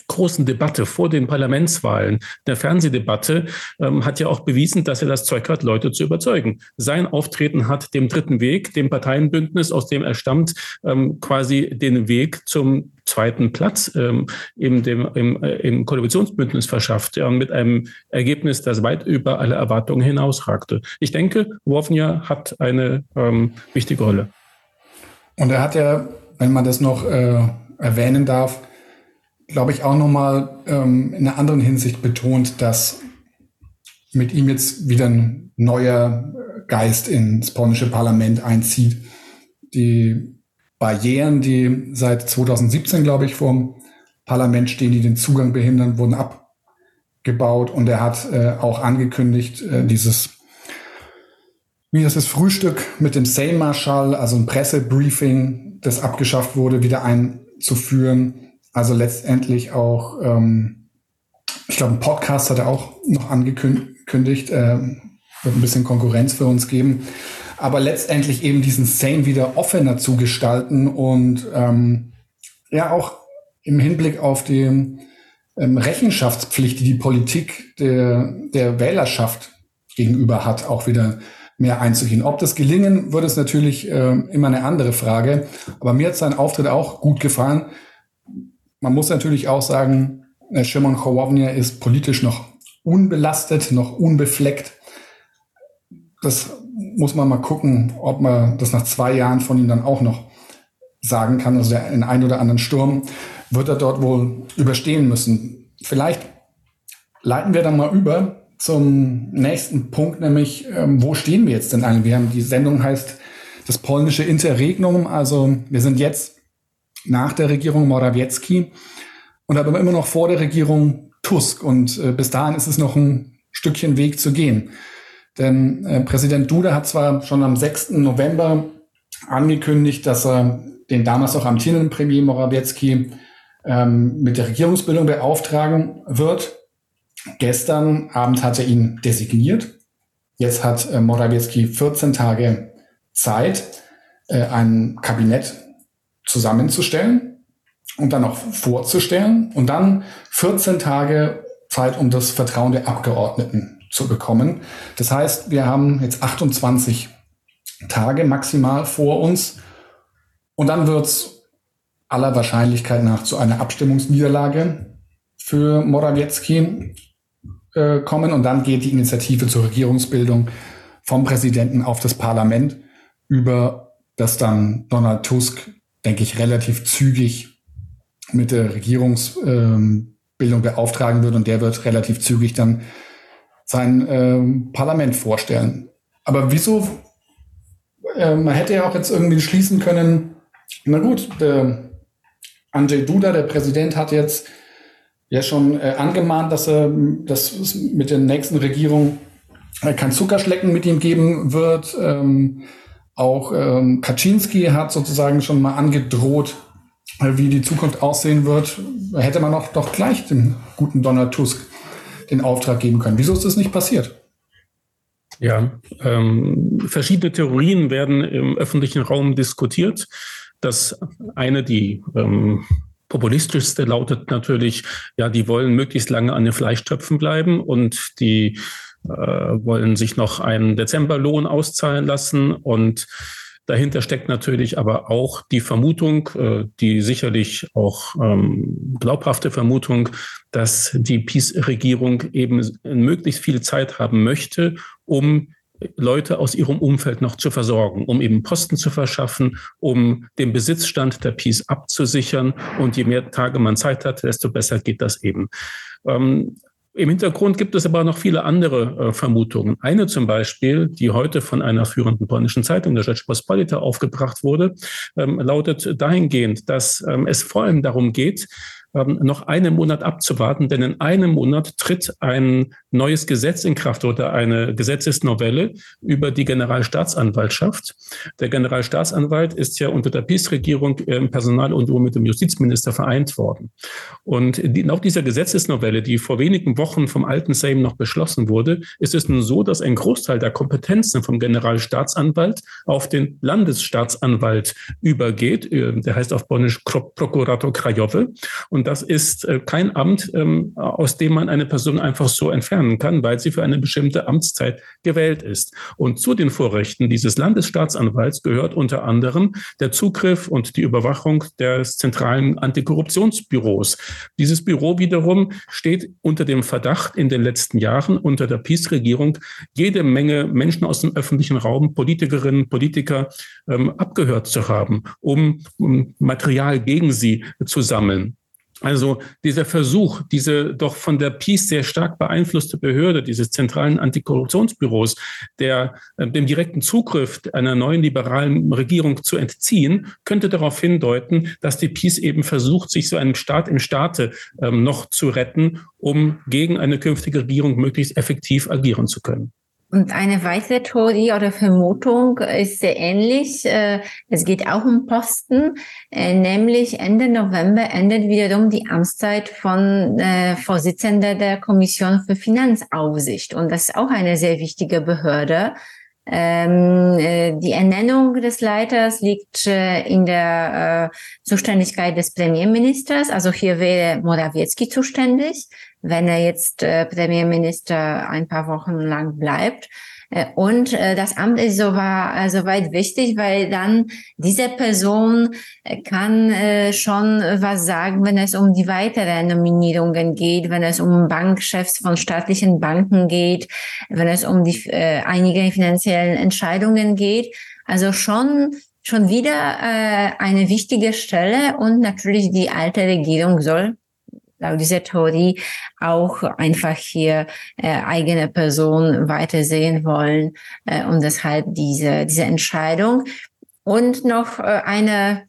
großen Debatte vor den Parlamentswahlen, der Fernsehdebatte, ähm, hat ja auch bewiesen, dass er das Zeug hat, Leute zu überzeugen. Sein Auftreten hat dem dritten Weg, dem Parteienbündnis, aus dem er stammt, ähm, quasi den Weg zum zweiten Platz ähm, in dem, im, äh, im Koalitionsbündnis verschafft ja, mit einem Ergebnis, das weit über alle Erwartungen hinausragte. Ich denke, Wovnia hat eine ähm, wichtige Rolle. Und er hat ja, wenn man das noch äh, erwähnen darf, glaube ich, auch nochmal ähm, in einer anderen Hinsicht betont, dass mit ihm jetzt wieder ein neuer Geist ins polnische Parlament einzieht. Die Barrieren, die seit 2017, glaube ich, vor Parlament stehen, die den Zugang behindern, wurden abgebaut. Und er hat äh, auch angekündigt, äh, dieses, wie das ist, Frühstück mit dem Sejm-Marschall, also ein Pressebriefing, das abgeschafft wurde, wieder einzuführen also letztendlich auch, ähm, ich glaube, ein Podcast hat er auch noch angekündigt, äh, wird ein bisschen Konkurrenz für uns geben. Aber letztendlich eben diesen Sane wieder offener zu gestalten und ähm, ja auch im Hinblick auf die ähm, Rechenschaftspflicht, die die Politik der, der Wählerschaft gegenüber hat, auch wieder mehr einzugehen. Ob das gelingen, wird es natürlich äh, immer eine andere Frage. Aber mir hat sein Auftritt auch gut gefallen. Man muss natürlich auch sagen, äh, Shimon Chowownia ist politisch noch unbelastet, noch unbefleckt. Das muss man mal gucken, ob man das nach zwei Jahren von ihm dann auch noch sagen kann. Also den einen oder anderen Sturm wird er dort wohl überstehen müssen. Vielleicht leiten wir dann mal über zum nächsten Punkt, nämlich ähm, wo stehen wir jetzt denn eigentlich? Wir haben die Sendung heißt das polnische Interregnum. Also wir sind jetzt nach der Regierung Morawiecki und aber immer noch vor der Regierung Tusk. Und äh, bis dahin ist es noch ein Stückchen Weg zu gehen. Denn äh, Präsident Duda hat zwar schon am 6. November angekündigt, dass er den damals auch amtierenden Premier Morawiecki ähm, mit der Regierungsbildung beauftragen wird. Gestern Abend hat er ihn designiert. Jetzt hat äh, Morawiecki 14 Tage Zeit, äh, ein Kabinett zusammenzustellen und dann auch vorzustellen und dann 14 Tage Zeit, um das Vertrauen der Abgeordneten zu bekommen. Das heißt, wir haben jetzt 28 Tage maximal vor uns und dann wird es aller Wahrscheinlichkeit nach zu einer Abstimmungsniederlage für Morawiecki äh, kommen und dann geht die Initiative zur Regierungsbildung vom Präsidenten auf das Parlament über das dann Donald Tusk denke ich, relativ zügig mit der Regierungsbildung ähm, beauftragen wird und der wird relativ zügig dann sein ähm, Parlament vorstellen. Aber wieso? Äh, man hätte ja auch jetzt irgendwie schließen können, na gut, der Andrzej Duda, der Präsident, hat jetzt ja schon äh, angemahnt, dass er dass mit der nächsten Regierung äh, kein Zuckerschlecken mit ihm geben wird. Ähm, auch ähm, Kaczynski hat sozusagen schon mal angedroht, äh, wie die Zukunft aussehen wird. Hätte man auch doch gleich dem guten Donald Tusk den Auftrag geben können. Wieso ist das nicht passiert? Ja, ähm, verschiedene Theorien werden im öffentlichen Raum diskutiert. Das eine, die ähm, populistischste lautet natürlich, ja, die wollen möglichst lange an den Fleischtöpfen bleiben und die wollen sich noch einen Dezemberlohn auszahlen lassen und Dahinter steckt natürlich aber auch die Vermutung, äh, die sicherlich auch ähm, glaubhafte Vermutung, dass die Peace-Regierung eben möglichst viel Zeit haben möchte, um Leute aus ihrem Umfeld noch zu versorgen, um eben Posten zu verschaffen, um den Besitzstand der Peace abzusichern. Und je mehr Tage man Zeit hat, desto besser geht das eben. Ähm, im Hintergrund gibt es aber noch viele andere äh, Vermutungen. Eine zum Beispiel, die heute von einer führenden polnischen Zeitung, der Rzeczpospolita, aufgebracht wurde, ähm, lautet dahingehend, dass ähm, es vor allem darum geht, ähm, noch einen Monat abzuwarten, denn in einem Monat tritt ein neues Gesetz in Kraft oder eine Gesetzesnovelle über die Generalstaatsanwaltschaft. Der Generalstaatsanwalt ist ja unter der PiS-Regierung im Personalunion mit dem Justizminister vereint worden. Und nach dieser Gesetzesnovelle, die vor wenigen Wochen vom alten Sejm noch beschlossen wurde, ist es nun so, dass ein Großteil der Kompetenzen vom Generalstaatsanwalt auf den Landesstaatsanwalt übergeht. Äh, der heißt auf Polnisch Prokurator Krajowy. Und das ist äh, kein Amt, ähm, aus dem man eine Person einfach so entfernen kann, weil sie für eine bestimmte Amtszeit gewählt ist. Und zu den Vorrechten dieses Landesstaatsanwalts gehört unter anderem der Zugriff und die Überwachung des zentralen Antikorruptionsbüros. Dieses Büro wiederum steht unter dem Verdacht in den letzten Jahren unter der PiS-Regierung jede Menge Menschen aus dem öffentlichen Raum, Politikerinnen, Politiker ähm, abgehört zu haben, um, um Material gegen sie zu sammeln. Also dieser Versuch, diese doch von der Peace sehr stark beeinflusste Behörde, dieses zentralen Antikorruptionsbüros, der, äh, dem direkten Zugriff einer neuen liberalen Regierung zu entziehen, könnte darauf hindeuten, dass die Peace eben versucht, sich so einem Staat im Staate ähm, noch zu retten, um gegen eine künftige Regierung möglichst effektiv agieren zu können. Und eine weitere Theorie oder Vermutung ist sehr ähnlich. Äh, es geht auch um Posten, äh, nämlich Ende November endet wiederum die Amtszeit von äh, Vorsitzender der Kommission für Finanzaufsicht. Und das ist auch eine sehr wichtige Behörde. Ähm, die Ernennung des Leiters liegt in der Zuständigkeit des Premierministers. Also hier wäre Morawiecki zuständig wenn er jetzt äh, Premierminister ein paar Wochen lang bleibt. Äh, und äh, das Amt ist so war, äh, soweit wichtig, weil dann diese Person äh, kann äh, schon was sagen, wenn es um die weiteren Nominierungen geht, wenn es um Bankchefs von staatlichen Banken geht, wenn es um die äh, einige finanziellen Entscheidungen geht. Also schon schon wieder äh, eine wichtige Stelle und natürlich die alte Regierung soll laut dieser Theorie auch einfach hier äh, eigene Person weitersehen wollen äh, und deshalb diese, diese Entscheidung. Und noch äh, eine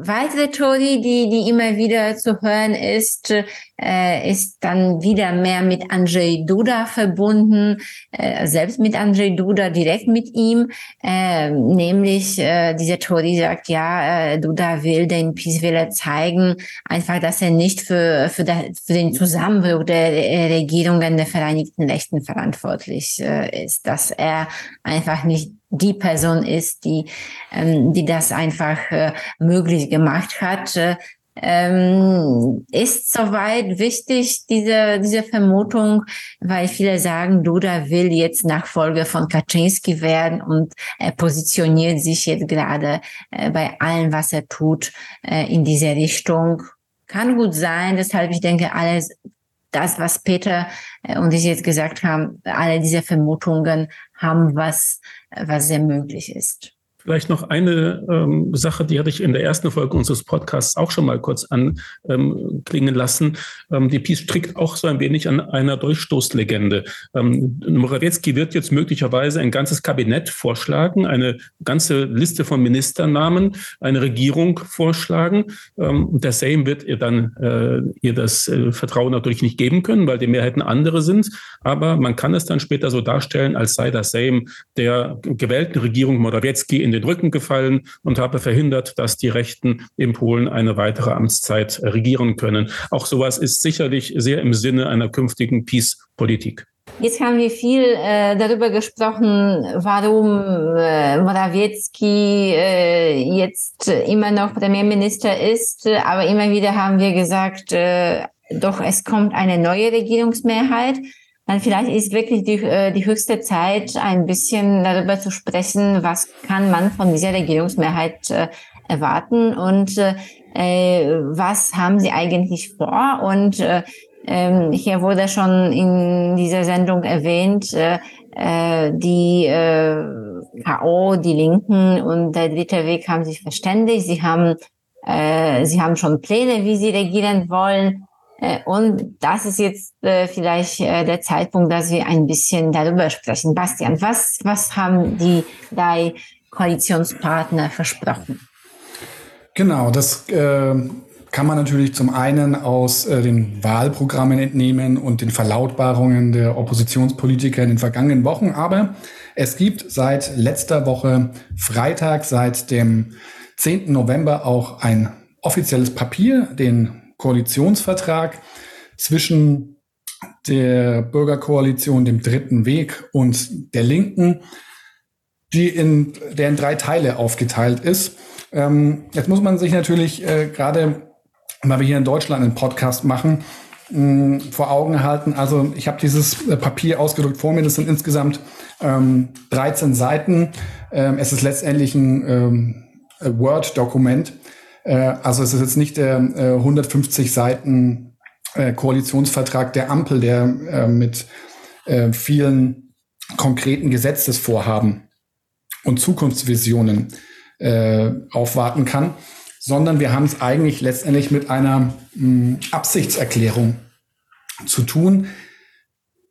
weitere Theorie, die, die immer wieder zu hören ist, äh, ist dann wieder mehr mit Andrzej Duda verbunden, äh, selbst mit Andrzej Duda, direkt mit ihm, äh, nämlich diese Theorie sagt, ja, äh, Duda will den Peace-Wähler zeigen, einfach, dass er nicht für, für, der, für den Zusammenbruch der Regierungen der Vereinigten Rechten verantwortlich äh, ist, dass er einfach nicht die Person ist, die, ähm, die das einfach äh, möglich gemacht hat. Äh, ähm, ist soweit wichtig, diese, diese Vermutung, weil viele sagen, Duda will jetzt Nachfolger von Kaczynski werden und er positioniert sich jetzt gerade äh, bei allem, was er tut, äh, in diese Richtung. Kann gut sein, deshalb ich denke, alles, das, was Peter äh, und ich jetzt gesagt haben, alle diese Vermutungen haben was was sehr möglich ist. Vielleicht noch eine ähm, Sache, die hatte ich in der ersten Folge unseres Podcasts auch schon mal kurz anklingen ähm, lassen. Ähm, die Peace strickt auch so ein wenig an einer Durchstoßlegende. Ähm, Morawiecki wird jetzt möglicherweise ein ganzes Kabinett vorschlagen, eine ganze Liste von Ministernamen, eine Regierung vorschlagen. Ähm, der Sejm wird ihr dann äh, ihr das äh, Vertrauen natürlich nicht geben können, weil die Mehrheiten andere sind. Aber man kann es dann später so darstellen, als sei das Sejm der gewählten Regierung Morawiecki in den Rücken gefallen und habe verhindert, dass die Rechten in Polen eine weitere Amtszeit regieren können. Auch sowas ist sicherlich sehr im Sinne einer künftigen Peace-Politik. Jetzt haben wir viel äh, darüber gesprochen, warum äh, Morawiecki äh, jetzt immer noch Premierminister ist. Aber immer wieder haben wir gesagt, äh, doch es kommt eine neue Regierungsmehrheit. Dann vielleicht ist wirklich die, äh, die höchste Zeit, ein bisschen darüber zu sprechen, was kann man von dieser Regierungsmehrheit äh, erwarten und äh, was haben sie eigentlich vor und äh, ähm, hier wurde schon in dieser Sendung erwähnt, äh, äh die äh, KO, die Linken und der dritte Weg haben sich verständigt. Sie haben, äh, sie haben schon Pläne, wie sie regieren wollen. Äh, und das ist jetzt äh, vielleicht äh, der Zeitpunkt, dass wir ein bisschen darüber sprechen. Bastian, was, was haben die drei Koalitionspartner versprochen? Genau, das äh, kann man natürlich zum einen aus den Wahlprogrammen entnehmen und den Verlautbarungen der Oppositionspolitiker in den vergangenen Wochen. Aber es gibt seit letzter Woche Freitag, seit dem 10. November auch ein offizielles Papier, den Koalitionsvertrag zwischen der Bürgerkoalition, dem Dritten Weg und der Linken, die in, der in drei Teile aufgeteilt ist. Ähm, jetzt muss man sich natürlich äh, gerade weil wir hier in Deutschland einen Podcast machen, mh, vor Augen halten. Also ich habe dieses äh, Papier ausgedrückt vor mir. Das sind insgesamt ähm, 13 Seiten. Ähm, es ist letztendlich ein ähm, Word-Dokument. Äh, also es ist jetzt nicht der äh, 150 Seiten äh, Koalitionsvertrag der Ampel, der äh, mit äh, vielen konkreten Gesetzesvorhaben und Zukunftsvisionen äh, aufwarten kann, sondern wir haben es eigentlich letztendlich mit einer mh, hm, Absichtserklärung zu tun,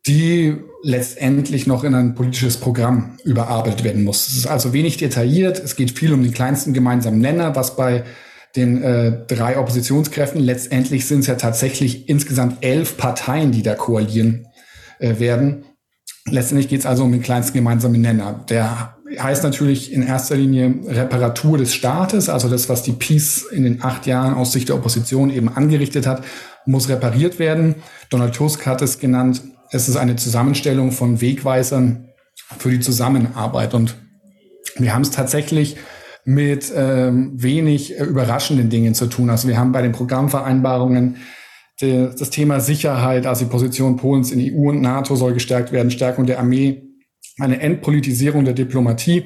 die letztendlich noch in ein politisches Programm überarbeitet werden muss. Es ist also wenig detailliert. Es geht viel um den kleinsten gemeinsamen Nenner, was bei den äh, drei Oppositionskräften letztendlich sind es ja tatsächlich insgesamt elf Parteien, die da koalieren äh, werden. Letztendlich geht es also um den kleinsten gemeinsamen Nenner. Der heißt natürlich in erster Linie Reparatur des Staates, also das, was die Peace in den acht Jahren aus Sicht der Opposition eben angerichtet hat, muss repariert werden. Donald Tusk hat es genannt, es ist eine Zusammenstellung von Wegweisern für die Zusammenarbeit. Und wir haben es tatsächlich mit ähm, wenig äh, überraschenden Dingen zu tun. Also wir haben bei den Programmvereinbarungen de, das Thema Sicherheit, also die Position Polens in EU und NATO soll gestärkt werden, Stärkung der Armee, eine Entpolitisierung der Diplomatie.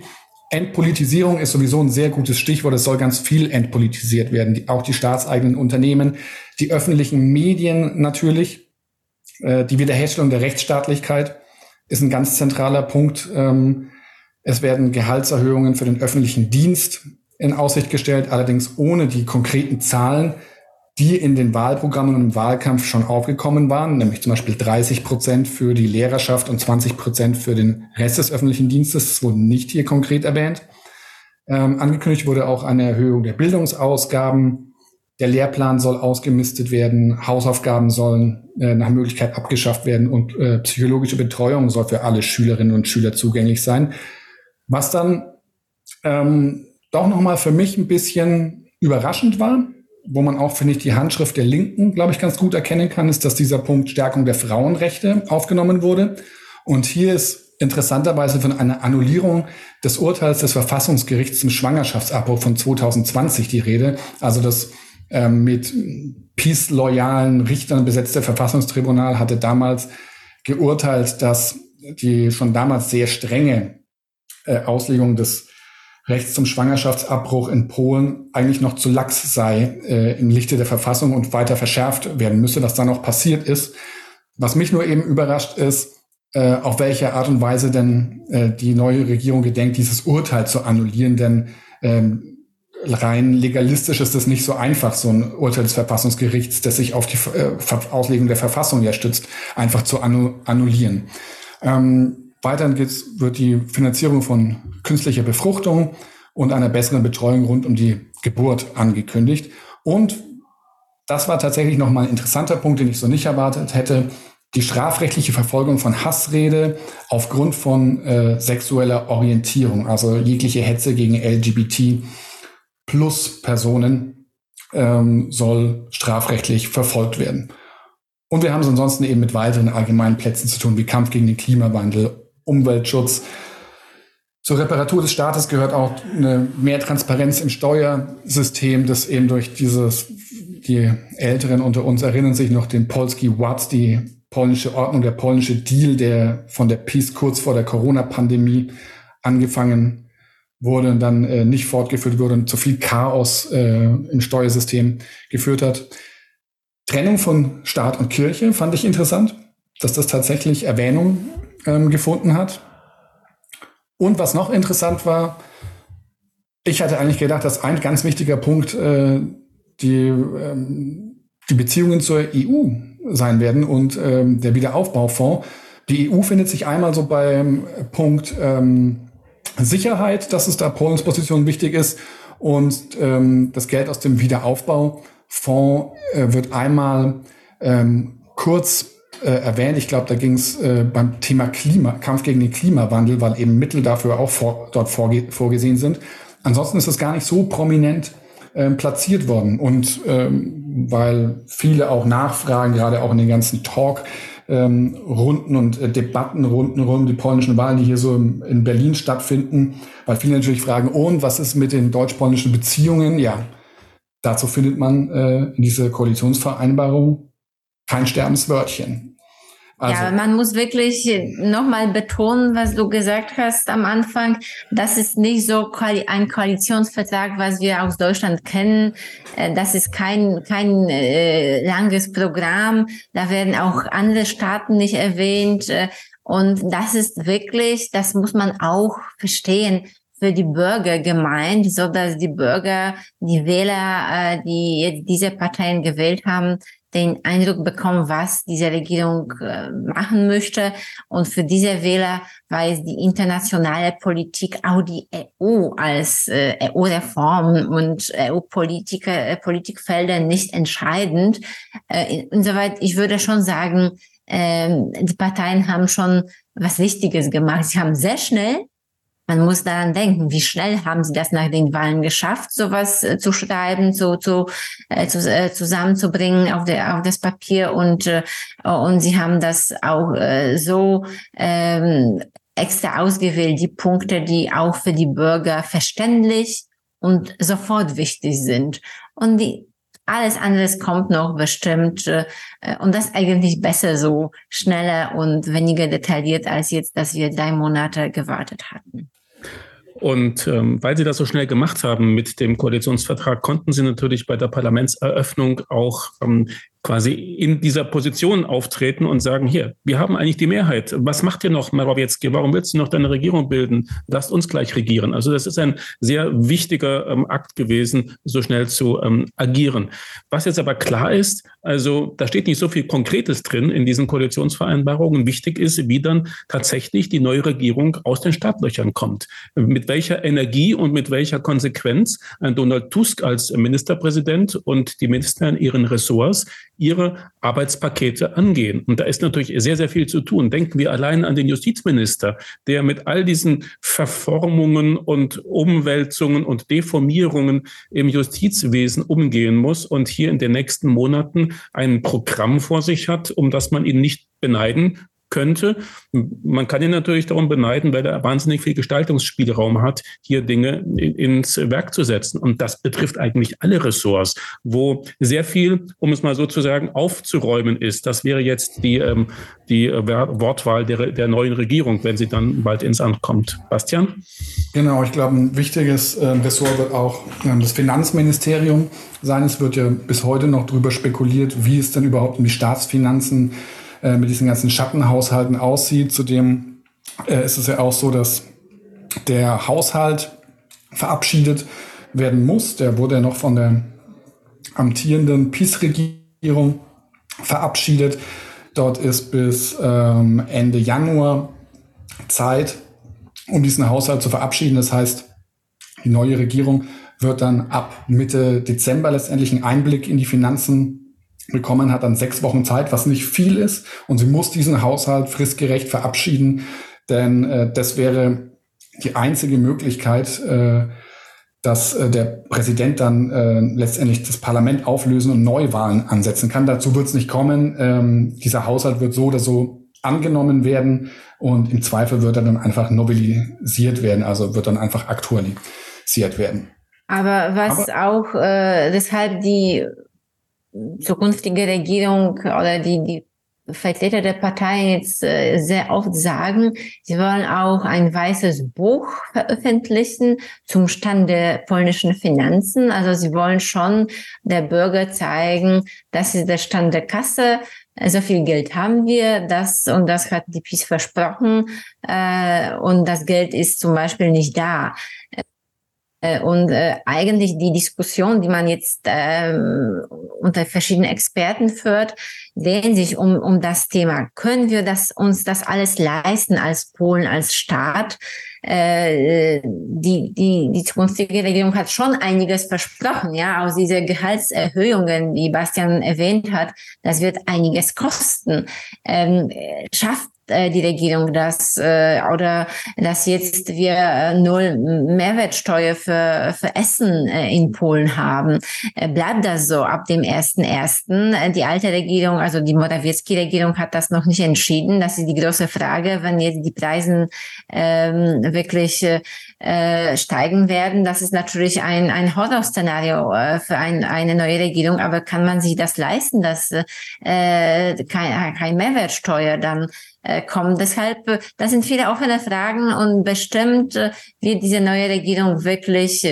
Entpolitisierung ist sowieso ein sehr gutes Stichwort. Es soll ganz viel entpolitisiert werden. Die, auch die staatseigenen Unternehmen, die öffentlichen Medien natürlich. Äh, die Wiederherstellung der Rechtsstaatlichkeit ist ein ganz zentraler Punkt. Ähm, es werden Gehaltserhöhungen für den öffentlichen Dienst in Aussicht gestellt, allerdings ohne die konkreten Zahlen die in den Wahlprogrammen und im Wahlkampf schon aufgekommen waren, nämlich zum Beispiel 30 Prozent für die Lehrerschaft und 20 Prozent für den Rest des öffentlichen Dienstes. Das wurde nicht hier konkret erwähnt. Ähm, angekündigt wurde auch eine Erhöhung der Bildungsausgaben. Der Lehrplan soll ausgemistet werden. Hausaufgaben sollen äh, nach Möglichkeit abgeschafft werden und äh, psychologische Betreuung soll für alle Schülerinnen und Schüler zugänglich sein. Was dann ähm, doch nochmal für mich ein bisschen überraschend war, wo man auch, finde ich, die Handschrift der Linken, glaube ich, ganz gut erkennen kann, ist, dass dieser Punkt Stärkung der Frauenrechte aufgenommen wurde. Und hier ist interessanterweise von einer Annullierung des Urteils des Verfassungsgerichts zum Schwangerschaftsabbruch von 2020 die Rede. Also das ähm, mit peace-loyalen Richtern besetzte Verfassungstribunal hatte damals geurteilt, dass die schon damals sehr strenge äh, Auslegung des Rechts zum Schwangerschaftsabbruch in Polen eigentlich noch zu lax sei äh, im Lichte der Verfassung und weiter verschärft werden müsse, was dann auch passiert ist. Was mich nur eben überrascht ist, äh, auf welche Art und Weise denn äh, die neue Regierung gedenkt, dieses Urteil zu annullieren, denn ähm, rein legalistisch ist es nicht so einfach, so ein Urteil des Verfassungsgerichts, das sich auf die äh, Auslegung der Verfassung ja stützt, einfach zu annullieren. Ähm, Weiterhin geht's, wird die Finanzierung von künstlicher Befruchtung und einer besseren Betreuung rund um die Geburt angekündigt. Und das war tatsächlich nochmal ein interessanter Punkt, den ich so nicht erwartet hätte. Die strafrechtliche Verfolgung von Hassrede aufgrund von äh, sexueller Orientierung, also jegliche Hetze gegen LGBT plus Personen ähm, soll strafrechtlich verfolgt werden. Und wir haben es ansonsten eben mit weiteren allgemeinen Plätzen zu tun, wie Kampf gegen den Klimawandel Umweltschutz. Zur Reparatur des Staates gehört auch eine mehr Transparenz im Steuersystem, das eben durch dieses, die Älteren unter uns erinnern sich noch den Polski Watt, die polnische Ordnung, der polnische Deal, der von der PiS kurz vor der Corona-Pandemie angefangen wurde und dann äh, nicht fortgeführt wurde und zu viel Chaos äh, im Steuersystem geführt hat. Trennung von Staat und Kirche fand ich interessant, dass das tatsächlich Erwähnung ähm, gefunden hat. Und was noch interessant war, ich hatte eigentlich gedacht, dass ein ganz wichtiger Punkt äh, die, ähm, die Beziehungen zur EU sein werden und ähm, der Wiederaufbaufonds. Die EU findet sich einmal so beim Punkt ähm, Sicherheit, dass es da Polens Position wichtig ist und ähm, das Geld aus dem Wiederaufbaufonds äh, wird einmal ähm, kurz äh, erwähnt. Ich glaube, da ging es äh, beim Thema Klima, Kampf gegen den Klimawandel, weil eben Mittel dafür auch vor, dort vorge vorgesehen sind. Ansonsten ist es gar nicht so prominent ähm, platziert worden. Und ähm, weil viele auch nachfragen, gerade auch in den ganzen Talk, ähm, Runden und äh, Debattenrunden rund um die polnischen Wahlen, die hier so im, in Berlin stattfinden, weil viele natürlich fragen, und was ist mit den deutsch-polnischen Beziehungen? Ja, dazu findet man äh, in dieser Koalitionsvereinbarung kein Sterbenswörtchen. Also. Ja, man muss wirklich nochmal betonen, was du gesagt hast am Anfang. Das ist nicht so ein Koalitionsvertrag, was wir aus Deutschland kennen. Äh, das ist kein, kein äh, langes Programm. Da werden auch andere Staaten nicht erwähnt. Äh, und das ist wirklich, das muss man auch verstehen, für die Bürger gemeint, so dass die Bürger, die Wähler, die jetzt diese Parteien gewählt haben, den Eindruck bekommen, was diese Regierung äh, machen möchte. Und für diese Wähler war es die internationale Politik, auch die EU als äh, EU-Reform und EU-Politiker, äh, nicht entscheidend. Insoweit, ich würde schon sagen, äh, die Parteien haben schon was Wichtiges gemacht. Sie haben sehr schnell man muss daran denken, wie schnell haben sie das nach den Wahlen geschafft, sowas äh, zu schreiben, zu, zu, äh, zu äh, zusammenzubringen auf, der, auf das Papier und, äh, und sie haben das auch äh, so ähm, extra ausgewählt, die Punkte, die auch für die Bürger verständlich und sofort wichtig sind. Und die, alles anderes kommt noch bestimmt äh, und das eigentlich besser so, schneller und weniger detailliert als jetzt, dass wir drei Monate gewartet hatten. Und ähm, weil Sie das so schnell gemacht haben mit dem Koalitionsvertrag, konnten Sie natürlich bei der Parlamentseröffnung auch ähm, quasi in dieser Position auftreten und sagen, hier, wir haben eigentlich die Mehrheit. Was macht ihr noch, Morawiecki? Warum willst du noch deine Regierung bilden? Lasst uns gleich regieren. Also das ist ein sehr wichtiger ähm, Akt gewesen, so schnell zu ähm, agieren. Was jetzt aber klar ist, also da steht nicht so viel Konkretes drin in diesen Koalitionsvereinbarungen. Wichtig ist, wie dann tatsächlich die neue Regierung aus den Startlöchern kommt. Mit welcher Energie und mit welcher Konsequenz ein Donald Tusk als Ministerpräsident und die Minister in ihren Ressorts ihre Arbeitspakete angehen. Und da ist natürlich sehr, sehr viel zu tun. Denken wir allein an den Justizminister, der mit all diesen Verformungen und Umwälzungen und Deformierungen im Justizwesen umgehen muss und hier in den nächsten Monaten ein Programm vor sich hat, um das man ihn nicht beneiden könnte. Man kann ihn natürlich darum beneiden, weil er wahnsinnig viel Gestaltungsspielraum hat, hier Dinge ins Werk zu setzen. Und das betrifft eigentlich alle Ressorts, wo sehr viel, um es mal so zu sagen, aufzuräumen ist. Das wäre jetzt die, ähm, die Wortwahl der, der neuen Regierung, wenn sie dann bald ins Amt kommt. Bastian? Genau, ich glaube, ein wichtiges äh, Ressort wird auch äh, das Finanzministerium sein. Es wird ja bis heute noch darüber spekuliert, wie es denn überhaupt um die Staatsfinanzen äh, mit diesen ganzen Schattenhaushalten aussieht. Zudem äh, ist es ja auch so, dass der Haushalt verabschiedet werden muss. Der wurde ja noch von der amtierenden PiS-Regierung verabschiedet. Dort ist bis ähm, Ende Januar Zeit, um diesen Haushalt zu verabschieden. Das heißt, die neue Regierung wird dann ab Mitte Dezember letztendlich einen Einblick in die Finanzen bekommen, hat dann sechs Wochen Zeit, was nicht viel ist. Und sie muss diesen Haushalt fristgerecht verabschieden, denn äh, das wäre die einzige Möglichkeit, äh, dass äh, der Präsident dann äh, letztendlich das Parlament auflösen und Neuwahlen ansetzen kann. Dazu wird es nicht kommen. Ähm, dieser Haushalt wird so oder so angenommen werden und im Zweifel wird er dann einfach novellisiert werden, also wird dann einfach aktualisiert werden. Aber was Aber, auch äh, deshalb die zukünftige Regierung oder die, die Vertreter der Partei jetzt äh, sehr oft sagen, sie wollen auch ein weißes Buch veröffentlichen zum Stand der polnischen Finanzen. Also sie wollen schon der Bürger zeigen, das ist der Stand der Kasse, so viel Geld haben wir, das und das hat die PiS versprochen äh, und das Geld ist zum Beispiel nicht da. Äh, und äh, eigentlich die Diskussion, die man jetzt ähm, unter verschiedenen Experten führt, drehen sich um, um das Thema. Können wir das, uns das alles leisten als Polen, als Staat? Äh, die, die, die zukünftige Regierung hat schon einiges versprochen, ja, aus diese Gehaltserhöhungen, die Bastian erwähnt hat, das wird einiges kosten. Ähm, schafft die Regierung das äh, oder dass jetzt wir äh, null Mehrwertsteuer für, für Essen äh, in Polen haben. Äh, bleibt das so ab dem ersten ersten? Äh, die alte Regierung, also die Morawiecki-Regierung hat das noch nicht entschieden. Das ist die große Frage, wenn jetzt die Preise ähm, wirklich äh, steigen werden. Das ist natürlich ein, ein Horrorszenario äh, für ein, eine neue Regierung. Aber kann man sich das leisten, dass äh, kein, kein Mehrwertsteuer dann äh, kommen. Deshalb, äh, das sind viele offene Fragen und bestimmt äh, wird diese neue Regierung wirklich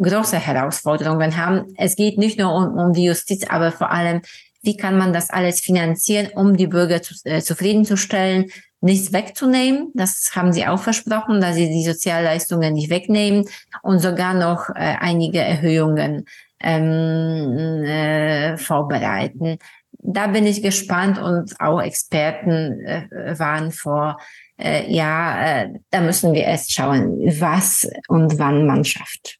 große Herausforderungen haben. Es geht nicht nur um, um die Justiz, aber vor allem, wie kann man das alles finanzieren, um die Bürger zu, äh, zufriedenzustellen, nichts wegzunehmen. Das haben sie auch versprochen, dass sie die Sozialleistungen nicht wegnehmen und sogar noch äh, einige Erhöhungen ähm, äh, vorbereiten da bin ich gespannt und auch Experten äh, waren vor, äh, ja, äh, da müssen wir erst schauen, was und wann man schafft.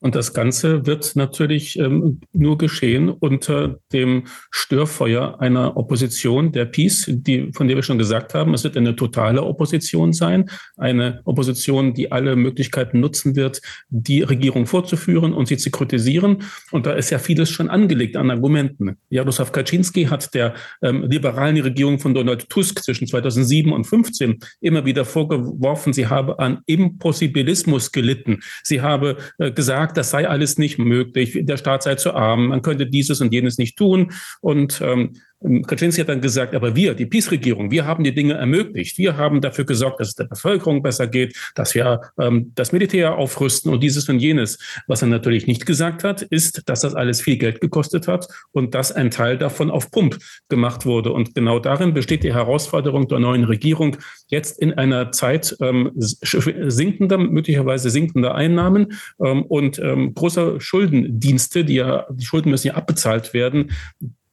Und das Ganze wird natürlich ähm, nur geschehen unter dem Störfeuer einer Opposition, der Peace, die, von der wir schon gesagt haben, es wird eine totale Opposition sein, eine Opposition, die alle Möglichkeiten nutzen wird, die Regierung vorzuführen und sie zu kritisieren. Und da ist ja vieles schon angelegt an Argumenten. Jaroslaw Kaczynski hat der ähm, liberalen Regierung von Donald Tusk zwischen 2007 und 2015 immer wieder vorgeworfen, sie habe an Impossibilismus gelitten. Sie habe äh, gesagt, sagt, das sei alles nicht möglich, der Staat sei zu arm, man könnte dieses und jenes nicht tun. Und ähm, Kaczynski hat dann gesagt, aber wir, die Peace-Regierung, wir haben die Dinge ermöglicht. Wir haben dafür gesorgt, dass es der Bevölkerung besser geht, dass wir ähm, das Militär aufrüsten und dieses und jenes. Was er natürlich nicht gesagt hat, ist, dass das alles viel Geld gekostet hat und dass ein Teil davon auf Pump gemacht wurde. Und genau darin besteht die Herausforderung der neuen Regierung, jetzt in einer Zeit ähm, sinkender, möglicherweise sinkender Einnahmen ähm, und ähm, großer Schuldendienste, die ja, die Schulden müssen ja abbezahlt werden,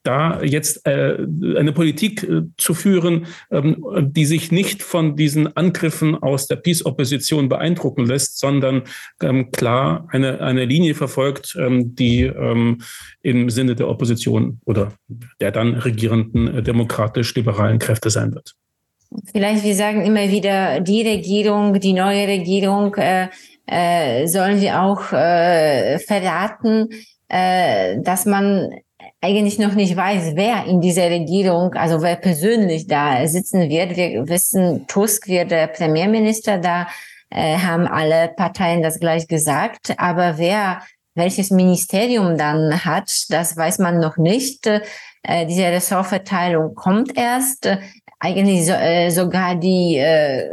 da jetzt äh, eine Politik äh, zu führen, ähm, die sich nicht von diesen Angriffen aus der Peace-Opposition beeindrucken lässt, sondern ähm, klar eine, eine Linie verfolgt, ähm, die ähm, im Sinne der Opposition oder der dann regierenden äh, demokratisch-liberalen Kräfte sein wird. Vielleicht, wir sagen immer wieder, die Regierung, die neue Regierung, äh, äh, sollen wir auch äh, verraten, dass man eigentlich noch nicht weiß, wer in dieser Regierung, also wer persönlich da sitzen wird. Wir wissen, Tusk wird der Premierminister, da äh, haben alle Parteien das gleich gesagt. Aber wer welches Ministerium dann hat, das weiß man noch nicht. Äh, diese Ressortverteilung kommt erst. Eigentlich so, äh, sogar die äh,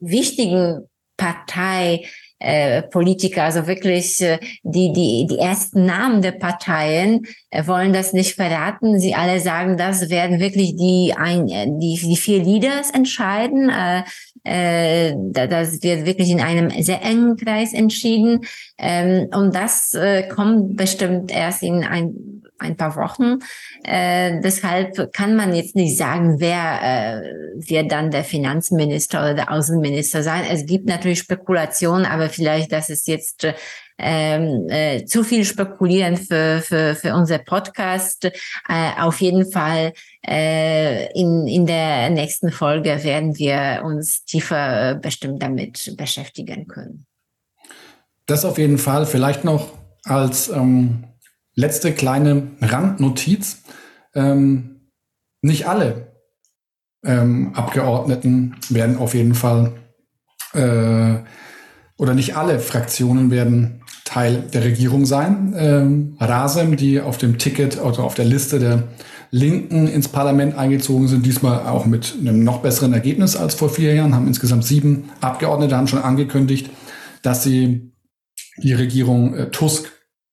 wichtigen Partei äh, Politiker, also wirklich äh, die, die, die ersten Namen der Parteien äh, wollen das nicht verraten. Sie alle sagen, das werden wirklich die, ein, äh, die, die vier Leaders entscheiden. Äh, äh, das wird wirklich in einem sehr engen Kreis entschieden. Ähm, und das äh, kommt bestimmt erst in ein ein paar Wochen. Äh, deshalb kann man jetzt nicht sagen, wer äh, wird dann der Finanzminister oder der Außenminister sein. Es gibt natürlich Spekulationen, aber vielleicht, das ist jetzt ähm, äh, zu viel spekulieren für, für, für unser Podcast. Äh, auf jeden Fall äh, in, in der nächsten Folge werden wir uns tiefer äh, bestimmt damit beschäftigen können. Das auf jeden Fall. Vielleicht noch als ähm, letzte kleine Randnotiz. Ähm, nicht alle ähm, Abgeordneten werden auf jeden Fall äh, oder nicht alle Fraktionen werden Teil der Regierung sein. Ähm, Rasem, die auf dem Ticket oder auf der Liste der Linken ins Parlament eingezogen sind, diesmal auch mit einem noch besseren Ergebnis als vor vier Jahren, haben insgesamt sieben Abgeordnete, haben schon angekündigt, dass sie die Regierung äh, Tusk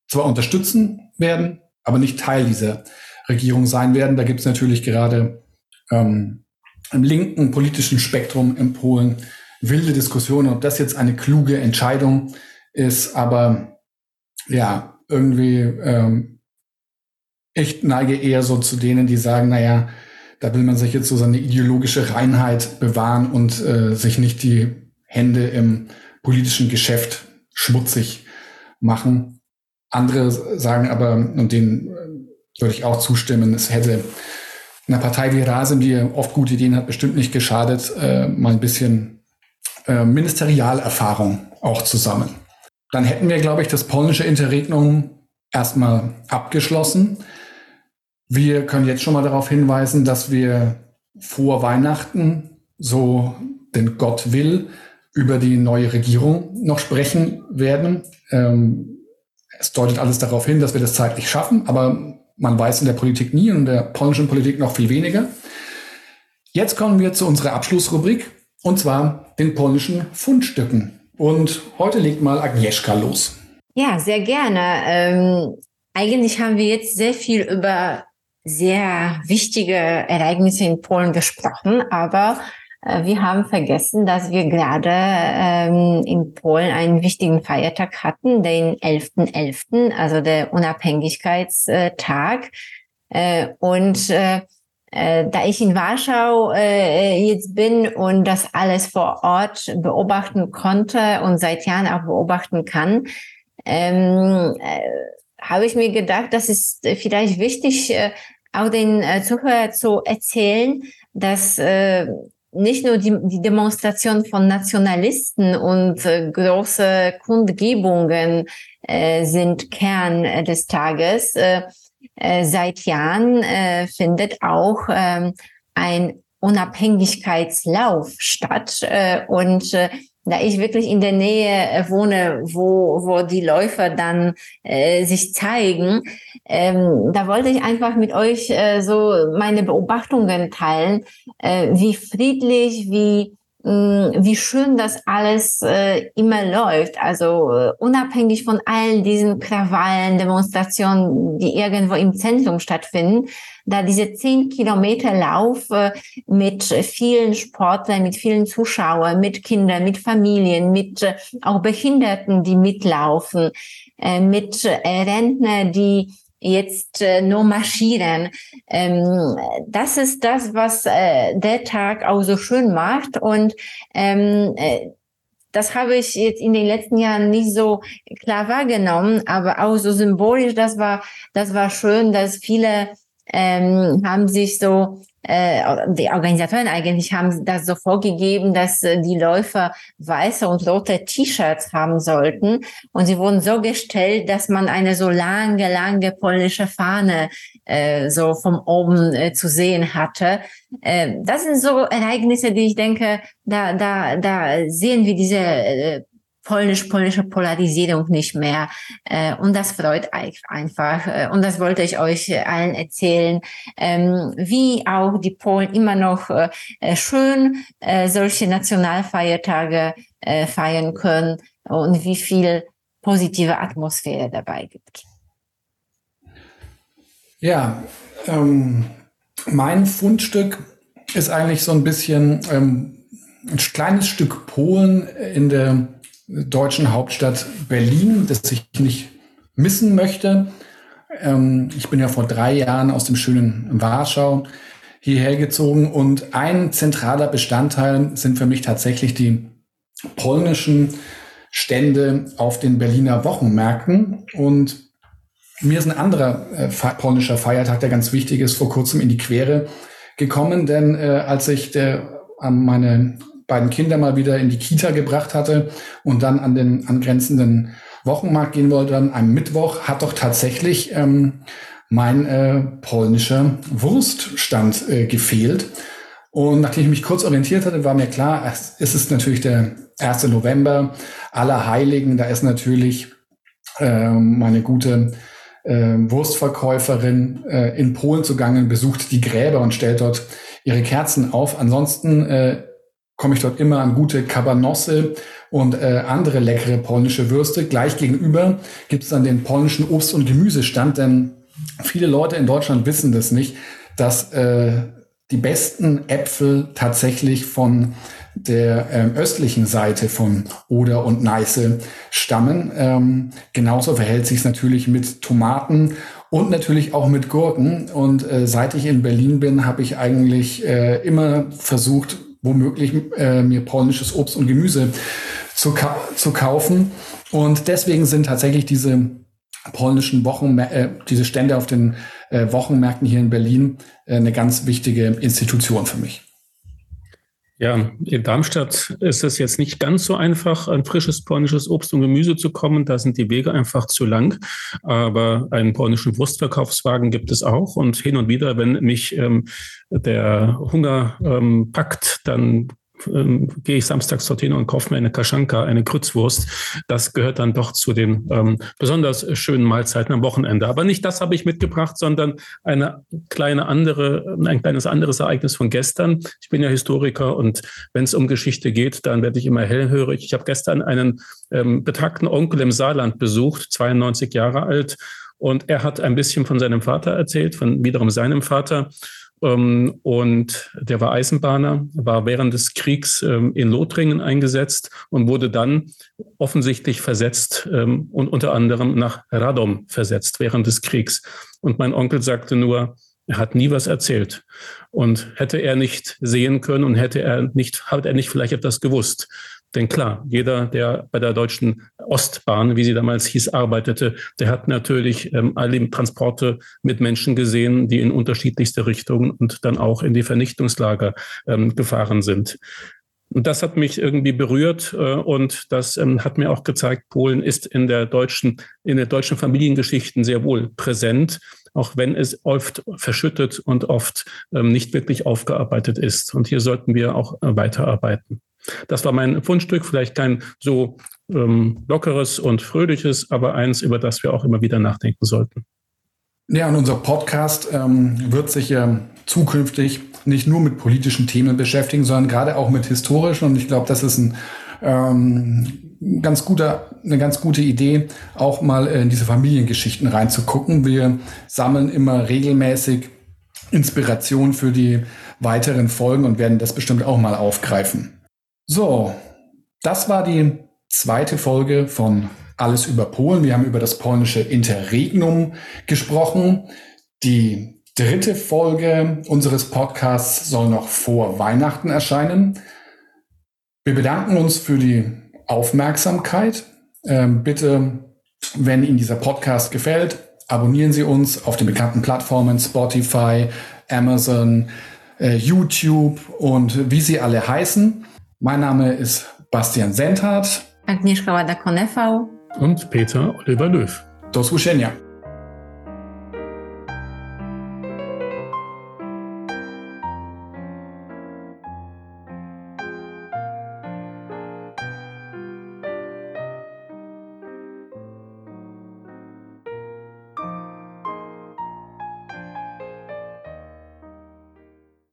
zwar unterstützen werden, aber nicht Teil dieser Regierung sein werden. Da gibt es natürlich gerade ähm, im linken politischen Spektrum in Polen wilde Diskussionen, ob das jetzt eine kluge Entscheidung ist. Aber ja, irgendwie ähm, ich neige eher so zu denen, die sagen, naja, da will man sich jetzt so seine ideologische Reinheit bewahren und äh, sich nicht die Hände im politischen Geschäft schmutzig machen. Andere sagen aber, und denen äh, würde ich auch zustimmen, es hätte einer Partei wie Rasim, die oft gute Ideen hat, bestimmt nicht geschadet, äh, mal ein bisschen äh, Ministerialerfahrung auch zusammen. Dann hätten wir, glaube ich, das polnische Interregnum erstmal abgeschlossen. Wir können jetzt schon mal darauf hinweisen, dass wir vor Weihnachten, so denn Gott will, über die neue Regierung noch sprechen werden. Ähm, es deutet alles darauf hin, dass wir das zeitlich schaffen, aber man weiß in der Politik nie und in der polnischen Politik noch viel weniger. Jetzt kommen wir zu unserer Abschlussrubrik und zwar den polnischen Fundstücken. Und heute legt mal Agnieszka los. Ja, sehr gerne. Ähm, eigentlich haben wir jetzt sehr viel über sehr wichtige Ereignisse in Polen gesprochen, aber wir haben vergessen, dass wir gerade ähm, in Polen einen wichtigen Feiertag hatten, den 11.11., .11., also der Unabhängigkeitstag. Äh, und äh, äh, da ich in Warschau äh, jetzt bin und das alles vor Ort beobachten konnte und seit Jahren auch beobachten kann, ähm, äh, habe ich mir gedacht, das ist vielleicht wichtig, äh, auch den äh, Zuhörern zu erzählen, dass äh, nicht nur die, die Demonstration von Nationalisten und äh, große Kundgebungen äh, sind Kern äh, des Tages. Äh, äh, seit Jahren äh, findet auch äh, ein Unabhängigkeitslauf statt äh, und äh, da ich wirklich in der Nähe äh, wohne, wo, wo die Läufer dann äh, sich zeigen, ähm, da wollte ich einfach mit euch äh, so meine Beobachtungen teilen, äh, wie friedlich, wie wie schön das alles äh, immer läuft. Also äh, unabhängig von allen diesen Krawallen, Demonstrationen, die irgendwo im Zentrum stattfinden, da diese zehn Kilometer Lauf äh, mit vielen Sportlern, mit vielen Zuschauern, mit Kindern, mit Familien, mit äh, auch Behinderten, die mitlaufen, mit Rentner, die jetzt äh, nur marschieren. Ähm, das ist das, was äh, der Tag auch so schön macht. Und ähm, äh, das habe ich jetzt in den letzten Jahren nicht so klar wahrgenommen, aber auch so symbolisch, das war, das war schön, dass viele ähm, haben sich so die Organisatoren eigentlich haben das so vorgegeben, dass äh, die Läufer weiße und rote T-Shirts haben sollten. Und sie wurden so gestellt, dass man eine so lange, lange polnische Fahne äh, so vom oben äh, zu sehen hatte. Äh, das sind so Ereignisse, die ich denke, da, da, da sehen wir diese äh, polnisch-polnische Polarisierung nicht mehr. Äh, und das freut einfach. Äh, und das wollte ich euch allen erzählen, ähm, wie auch die Polen immer noch äh, schön solche Nationalfeiertage feiern können und wie viel positive Atmosphäre dabei gibt. Ja, ähm, mein Fundstück ist eigentlich so ein bisschen ähm, ein kleines Stück Polen in der deutschen Hauptstadt Berlin, das ich nicht missen möchte. Ähm, ich bin ja vor drei Jahren aus dem schönen Warschau hierher gezogen und ein zentraler Bestandteil sind für mich tatsächlich die polnischen Stände auf den Berliner Wochenmärkten und mir ist ein anderer äh, polnischer Feiertag, der ganz wichtig ist, vor kurzem in die Quere gekommen, denn äh, als ich der, an meine beiden Kinder mal wieder in die Kita gebracht hatte und dann an den angrenzenden Wochenmarkt gehen wollte, an einem Mittwoch, hat doch tatsächlich ähm, mein äh, polnischer Wurststand äh, gefehlt. Und nachdem ich mich kurz orientiert hatte, war mir klar, es ist natürlich der 1. November, aller Heiligen, da ist natürlich äh, meine gute äh, Wurstverkäuferin äh, in Polen zugange, besucht die Gräber und stellt dort ihre Kerzen auf. Ansonsten äh, komme ich dort immer an gute Kabanosse und äh, andere leckere polnische Würste. Gleich gegenüber gibt es dann den polnischen Obst- und Gemüsestand, denn viele Leute in Deutschland wissen das nicht, dass äh, die besten Äpfel tatsächlich von der ähm, östlichen Seite von Oder und Neiße stammen. Ähm, genauso verhält sich es natürlich mit Tomaten und natürlich auch mit Gurken. Und äh, seit ich in Berlin bin, habe ich eigentlich äh, immer versucht, womöglich äh, mir polnisches Obst und Gemüse zu, ka zu kaufen. Und deswegen sind tatsächlich diese polnischen Wochen, äh, diese Stände auf den äh, Wochenmärkten hier in Berlin äh, eine ganz wichtige Institution für mich. Ja, in Darmstadt ist es jetzt nicht ganz so einfach, an frisches polnisches Obst und Gemüse zu kommen. Da sind die Wege einfach zu lang. Aber einen polnischen Wurstverkaufswagen gibt es auch. Und hin und wieder, wenn mich ähm, der Hunger ähm, packt, dann ähm, gehe ich samstags dorthin und kaufe mir eine Kaschanka, eine Grützwurst. Das gehört dann doch zu den ähm, besonders schönen Mahlzeiten am Wochenende. Aber nicht das habe ich mitgebracht, sondern eine kleine andere, ein kleines anderes Ereignis von gestern. Ich bin ja Historiker und wenn es um Geschichte geht, dann werde ich immer hellhörig. Ich habe gestern einen ähm, betagten Onkel im Saarland besucht, 92 Jahre alt. Und er hat ein bisschen von seinem Vater erzählt, von wiederum seinem Vater. Ähm, und der war Eisenbahner, war während des Kriegs ähm, in Lothringen eingesetzt und wurde dann offensichtlich versetzt ähm, und unter anderem nach Radom versetzt während des Kriegs. Und mein Onkel sagte nur, er hat nie was erzählt. Und hätte er nicht sehen können und hätte er nicht, hat er nicht vielleicht etwas gewusst, denn klar, jeder, der bei der Deutschen Ostbahn, wie sie damals hieß, arbeitete, der hat natürlich ähm, alle Transporte mit Menschen gesehen, die in unterschiedlichste Richtungen und dann auch in die Vernichtungslager ähm, gefahren sind. Und das hat mich irgendwie berührt äh, und das ähm, hat mir auch gezeigt, Polen ist in der deutschen, in der deutschen Familiengeschichten sehr wohl präsent, auch wenn es oft verschüttet und oft ähm, nicht wirklich aufgearbeitet ist. Und hier sollten wir auch äh, weiterarbeiten. Das war mein Fundstück, vielleicht kein so ähm, lockeres und fröhliches, aber eins, über das wir auch immer wieder nachdenken sollten. Ja, und unser Podcast ähm, wird sich ja zukünftig nicht nur mit politischen Themen beschäftigen, sondern gerade auch mit historischen. Und ich glaube, das ist ein ähm, ganz guter, eine ganz gute Idee, auch mal in diese Familiengeschichten reinzugucken. Wir sammeln immer regelmäßig Inspiration für die weiteren Folgen und werden das bestimmt auch mal aufgreifen. So, das war die zweite Folge von Alles über Polen. Wir haben über das polnische Interregnum gesprochen. Die dritte Folge unseres Podcasts soll noch vor Weihnachten erscheinen. Wir bedanken uns für die Aufmerksamkeit. Ähm, bitte, wenn Ihnen dieser Podcast gefällt, abonnieren Sie uns auf den bekannten Plattformen Spotify, Amazon, äh, YouTube und wie sie alle heißen. Mein Name ist Bastian Senthardt. Agnieszka Łada-Konefał. Und Peter Oliver Löw. Do usłyszenia.